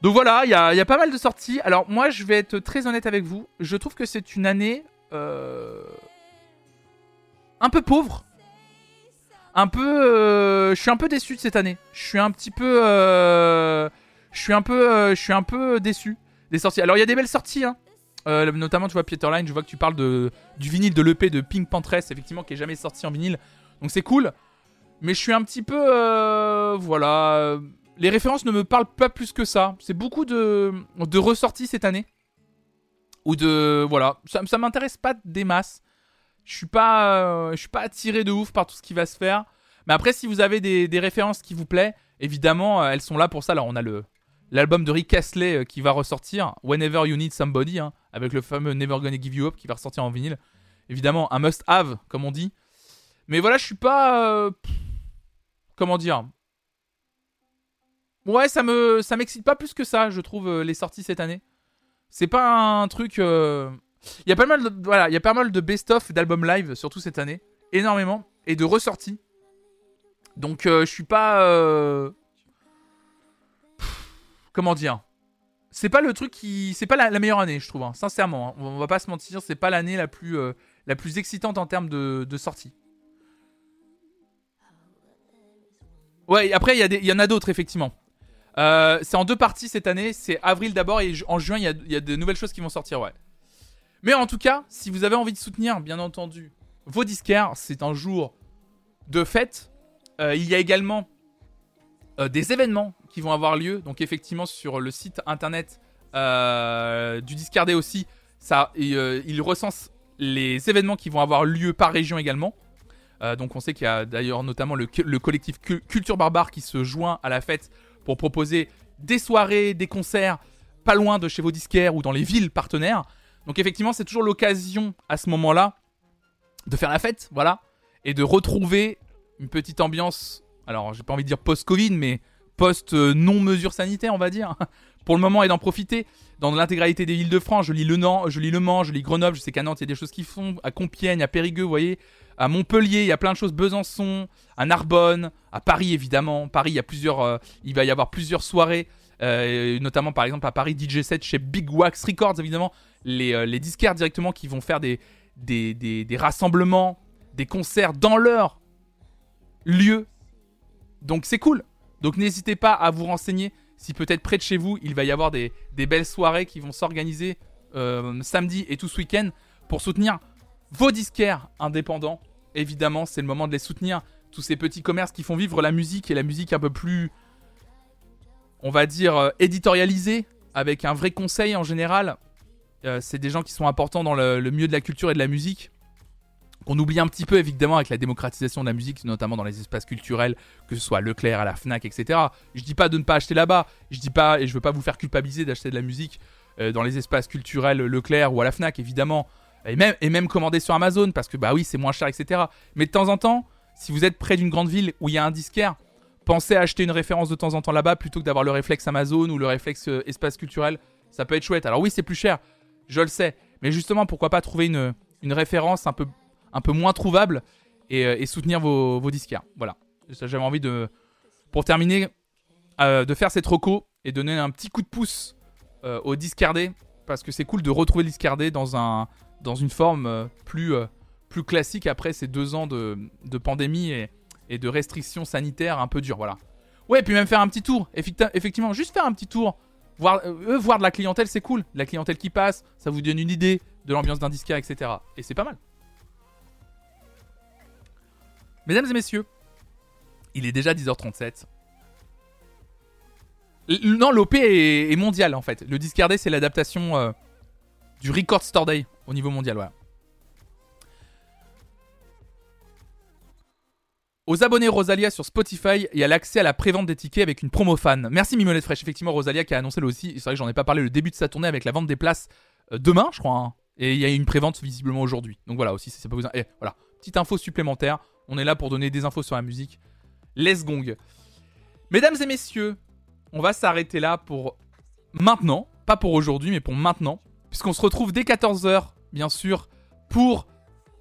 Donc voilà, il y a, y a pas mal de sorties. Alors moi, je vais être très honnête avec vous. Je trouve que c'est une année euh, un peu pauvre. Un peu, euh, je suis un peu déçu de cette année. Je suis un petit peu, je suis un peu, je suis un peu déçu des sorties. Alors il y a des belles sorties, hein. Euh, notamment tu vois Peterline, je vois que tu parles de du vinyle de l'EP de Pink Pantress, effectivement qui est jamais sorti en vinyle. Donc c'est cool. Mais je suis un petit peu, euh, voilà, les références ne me parlent pas plus que ça. C'est beaucoup de de ressorties cette année ou de, voilà, ça, m'intéresse pas des masses. Je suis pas, euh, je suis pas attiré de ouf par tout ce qui va se faire. Mais après, si vous avez des, références qui vous plaît, évidemment, elles sont là pour ça. Là, on a le l'album de Rick Astley euh, qui va ressortir, Whenever You Need Somebody, hein, avec le fameux Never Gonna Give You Up qui va ressortir en vinyle. Évidemment, un must-have, comme on dit. Mais voilà, je suis pas, euh, comment dire? Ouais, ça me, ça m'excite pas plus que ça, je trouve, euh, les sorties cette année. C'est pas un truc. il y a pas mal de, voilà, il y a pas mal de best-of d'albums live, surtout cette année, énormément, et de ressorties. Donc euh, je suis pas, comment dire, c'est pas le truc qui, c'est pas la, meilleure année, je trouve, hein, sincèrement. hein. On va pas se mentir, c'est pas l'année la plus, euh, la plus excitante en termes de, sortie. Ouais, après il y, y en a d'autres effectivement. Euh, c'est en deux parties cette année. C'est avril d'abord et en juin il y y a de nouvelles choses qui vont sortir, ouais. Mais en tout cas, si vous avez envie de soutenir, bien entendu, vos disquaires, c'est un jour de fête. Euh, il y a également euh, des événements qui vont avoir lieu. Donc effectivement, sur le site internet euh, du Discardé aussi, ça, et, euh, il recense les événements qui vont avoir lieu par région également. Euh, donc on sait qu'il y a d'ailleurs notamment le, le collectif Cu- Culture Barbare qui se joint à la fête pour proposer des soirées, des concerts pas loin de chez vos disquaires ou dans les villes partenaires. Donc effectivement, c'est toujours l'occasion à ce moment-là de faire la fête, voilà, et de retrouver une petite ambiance. Alors, j'ai pas envie de dire post-Covid, mais post-non-mesure sanitaire, on va dire, pour le moment, et d'en profiter. Dans l'intégralité des villes de France, je lis Le, Nant, je lis le Mans, je lis Grenoble, je sais qu'à Nantes, il y a des choses qui font, à Compiègne, à Périgueux, vous voyez, à Montpellier, il y a plein de choses, Besançon, à Narbonne, à Paris, évidemment. Paris, il y a plusieurs, euh, il va y avoir plusieurs soirées, euh, notamment par exemple à Paris, DJ 7 chez Big Wax Records, évidemment, les, euh, disquaires directement qui vont faire des rassemblements, des concerts dans leur lieu. Donc c'est cool. Donc n'hésitez pas à vous renseigner si peut-être près de chez vous, il va y avoir des, belles soirées qui vont s'organiser euh, samedi et tout ce week-end pour soutenir vos disquaires indépendants. Évidemment, c'est le moment de les soutenir. Tous ces petits commerces qui font vivre la musique et la musique un peu plus, on va dire, euh, éditorialisée, avec un vrai conseil en général. Euh, c'est des gens qui sont importants dans le, le milieu de la culture et de la musique. Qu'on oublie un petit peu évidemment avec la démocratisation de la musique, notamment dans les espaces culturels, que ce soit Leclerc, à la Fnac, etc. Je dis pas de ne pas acheter là-bas. Je dis pas et je veux pas vous faire culpabiliser d'acheter de la musique euh, dans les espaces culturels Leclerc ou à la Fnac, évidemment. Et même, commander sur Amazon parce que bah oui, c'est moins cher, etc. Mais de temps en temps, si vous êtes près d'une grande ville où il y a un disquaire, pensez à acheter une référence de temps en temps là-bas plutôt que d'avoir le réflexe Amazon ou le réflexe euh, espace culturel. Ça peut être chouette. Alors oui, c'est plus cher, je le sais. Mais justement, pourquoi pas trouver une référence un peu, un peu moins trouvable et, euh, et soutenir vos, vos disquaires. Voilà. J'avais envie de, pour terminer, euh, de faire cette reco et donner un petit coup de pouce euh, au discardé parce que c'est cool de retrouver le discardé dans, un, dans une forme plus, plus classique après ces deux ans de, de pandémie et, et de restrictions sanitaires un peu dures. Voilà. Ouais, puis même faire un petit tour. Effecti- Effectivement, juste faire un petit tour. Voir, voir de la clientèle, c'est cool. La clientèle qui passe, ça vous donne une idée de l'ambiance d'un disquaire, etc. Et c'est pas mal. Mesdames et messieurs, il est déjà 10h37. L- non, l'OP est, mondial en fait. Le Discardé, c'est l'adaptation euh, du Record Store Day au niveau mondial. Voilà. Aux abonnés Rosalia sur Spotify, il y a l'accès à la prévente des tickets avec une promo fan. Merci Mimolette Fraîche. Effectivement, Rosalia qui a annoncé le aussi. C'est vrai que j'en ai pas parlé le début de sa tournée avec la vente des places euh, demain, je crois. hein. Et il y a une prévente visiblement aujourd'hui. Donc voilà aussi, si ça peut vous. Et voilà, petite info supplémentaire. On est là pour donner des infos sur la musique. Les gong. Mesdames et messieurs, on va s'arrêter là pour maintenant. Pas pour aujourd'hui, mais pour maintenant. Puisqu'on se retrouve dès 14h, bien sûr, pour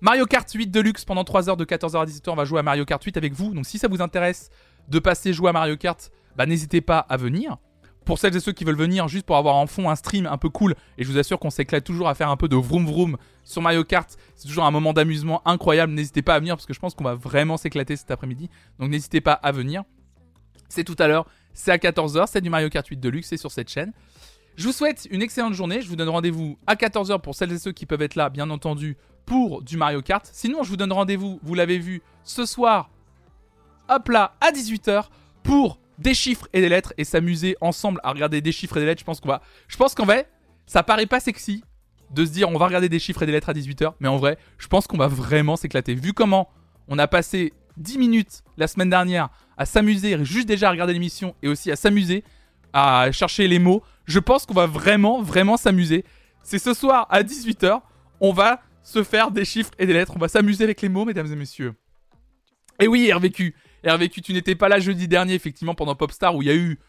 Mario Kart 8 Deluxe pendant 3 heures de 14h à 18h. On va jouer à Mario Kart 8 avec vous. Donc si ça vous intéresse de passer jouer à Mario Kart, bah, n'hésitez pas à venir. Pour celles et ceux qui veulent venir juste pour avoir en fond un stream un peu cool, et je vous assure qu'on s'éclate toujours à faire un peu de vroom vroom sur Mario Kart, c'est toujours un moment d'amusement incroyable. N'hésitez pas à venir parce que je pense qu'on va vraiment s'éclater cet après-midi. Donc n'hésitez pas à venir. C'est tout à l'heure, c'est à 14h, c'est du Mario Kart 8 Deluxe, c'est sur cette chaîne. Je vous souhaite une excellente journée. Je vous donne rendez-vous à 14h pour celles et ceux qui peuvent être là, bien entendu, pour du Mario Kart. Sinon, je vous donne rendez-vous, vous l'avez vu, ce soir, hop là, à 18h, pour des chiffres et des lettres et s'amuser ensemble à regarder des chiffres et des lettres. Je pense qu'on va. Je pense qu'en vrai, ça paraît pas sexy de se dire on va regarder des chiffres et des lettres à 18h, mais en vrai, je pense qu'on va vraiment s'éclater. Vu comment on a passé 10 minutes la semaine dernière à s'amuser, juste déjà à regarder l'émission et aussi à s'amuser, à chercher les mots, je pense qu'on va vraiment, vraiment s'amuser. C'est ce soir à 18h, on va se faire des chiffres et des lettres, on va s'amuser avec les mots, mesdames et messieurs. Et oui, RVQ, RVQ, tu n'étais pas là jeudi dernier, effectivement, pendant Popstar, où il y a eu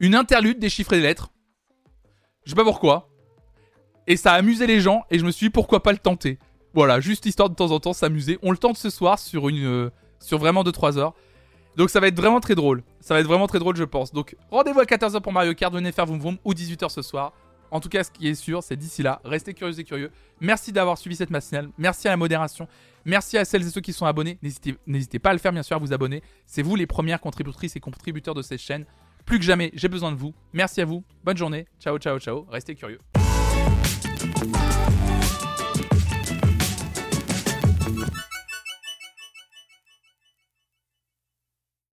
une interlude des chiffres et des lettres. Je sais pas pourquoi. Et ça a amusé les gens, et je me suis dit pourquoi pas le tenter. Voilà, juste histoire de temps en temps s'amuser. On le tente ce soir sur une, euh, sur vraiment 2-3 heures. Donc ça va être vraiment très drôle. Ça va être vraiment très drôle, je pense. Donc rendez-vous à 14h pour Mario Kart, venez faire Vroom Vroom ou 18h ce soir. En tout cas, ce qui est sûr, c'est d'ici là, restez curieux et curieux. Merci d'avoir suivi cette matinale. Merci à la modération. Merci à celles et ceux qui sont abonnés. N'hésitez pas à le faire, bien sûr, à vous abonner. C'est vous les premières contributrices et contributeurs de cette chaîne. Plus que jamais, j'ai besoin de vous. Merci à vous. Bonne journée. Ciao, ciao, ciao. Restez curieux.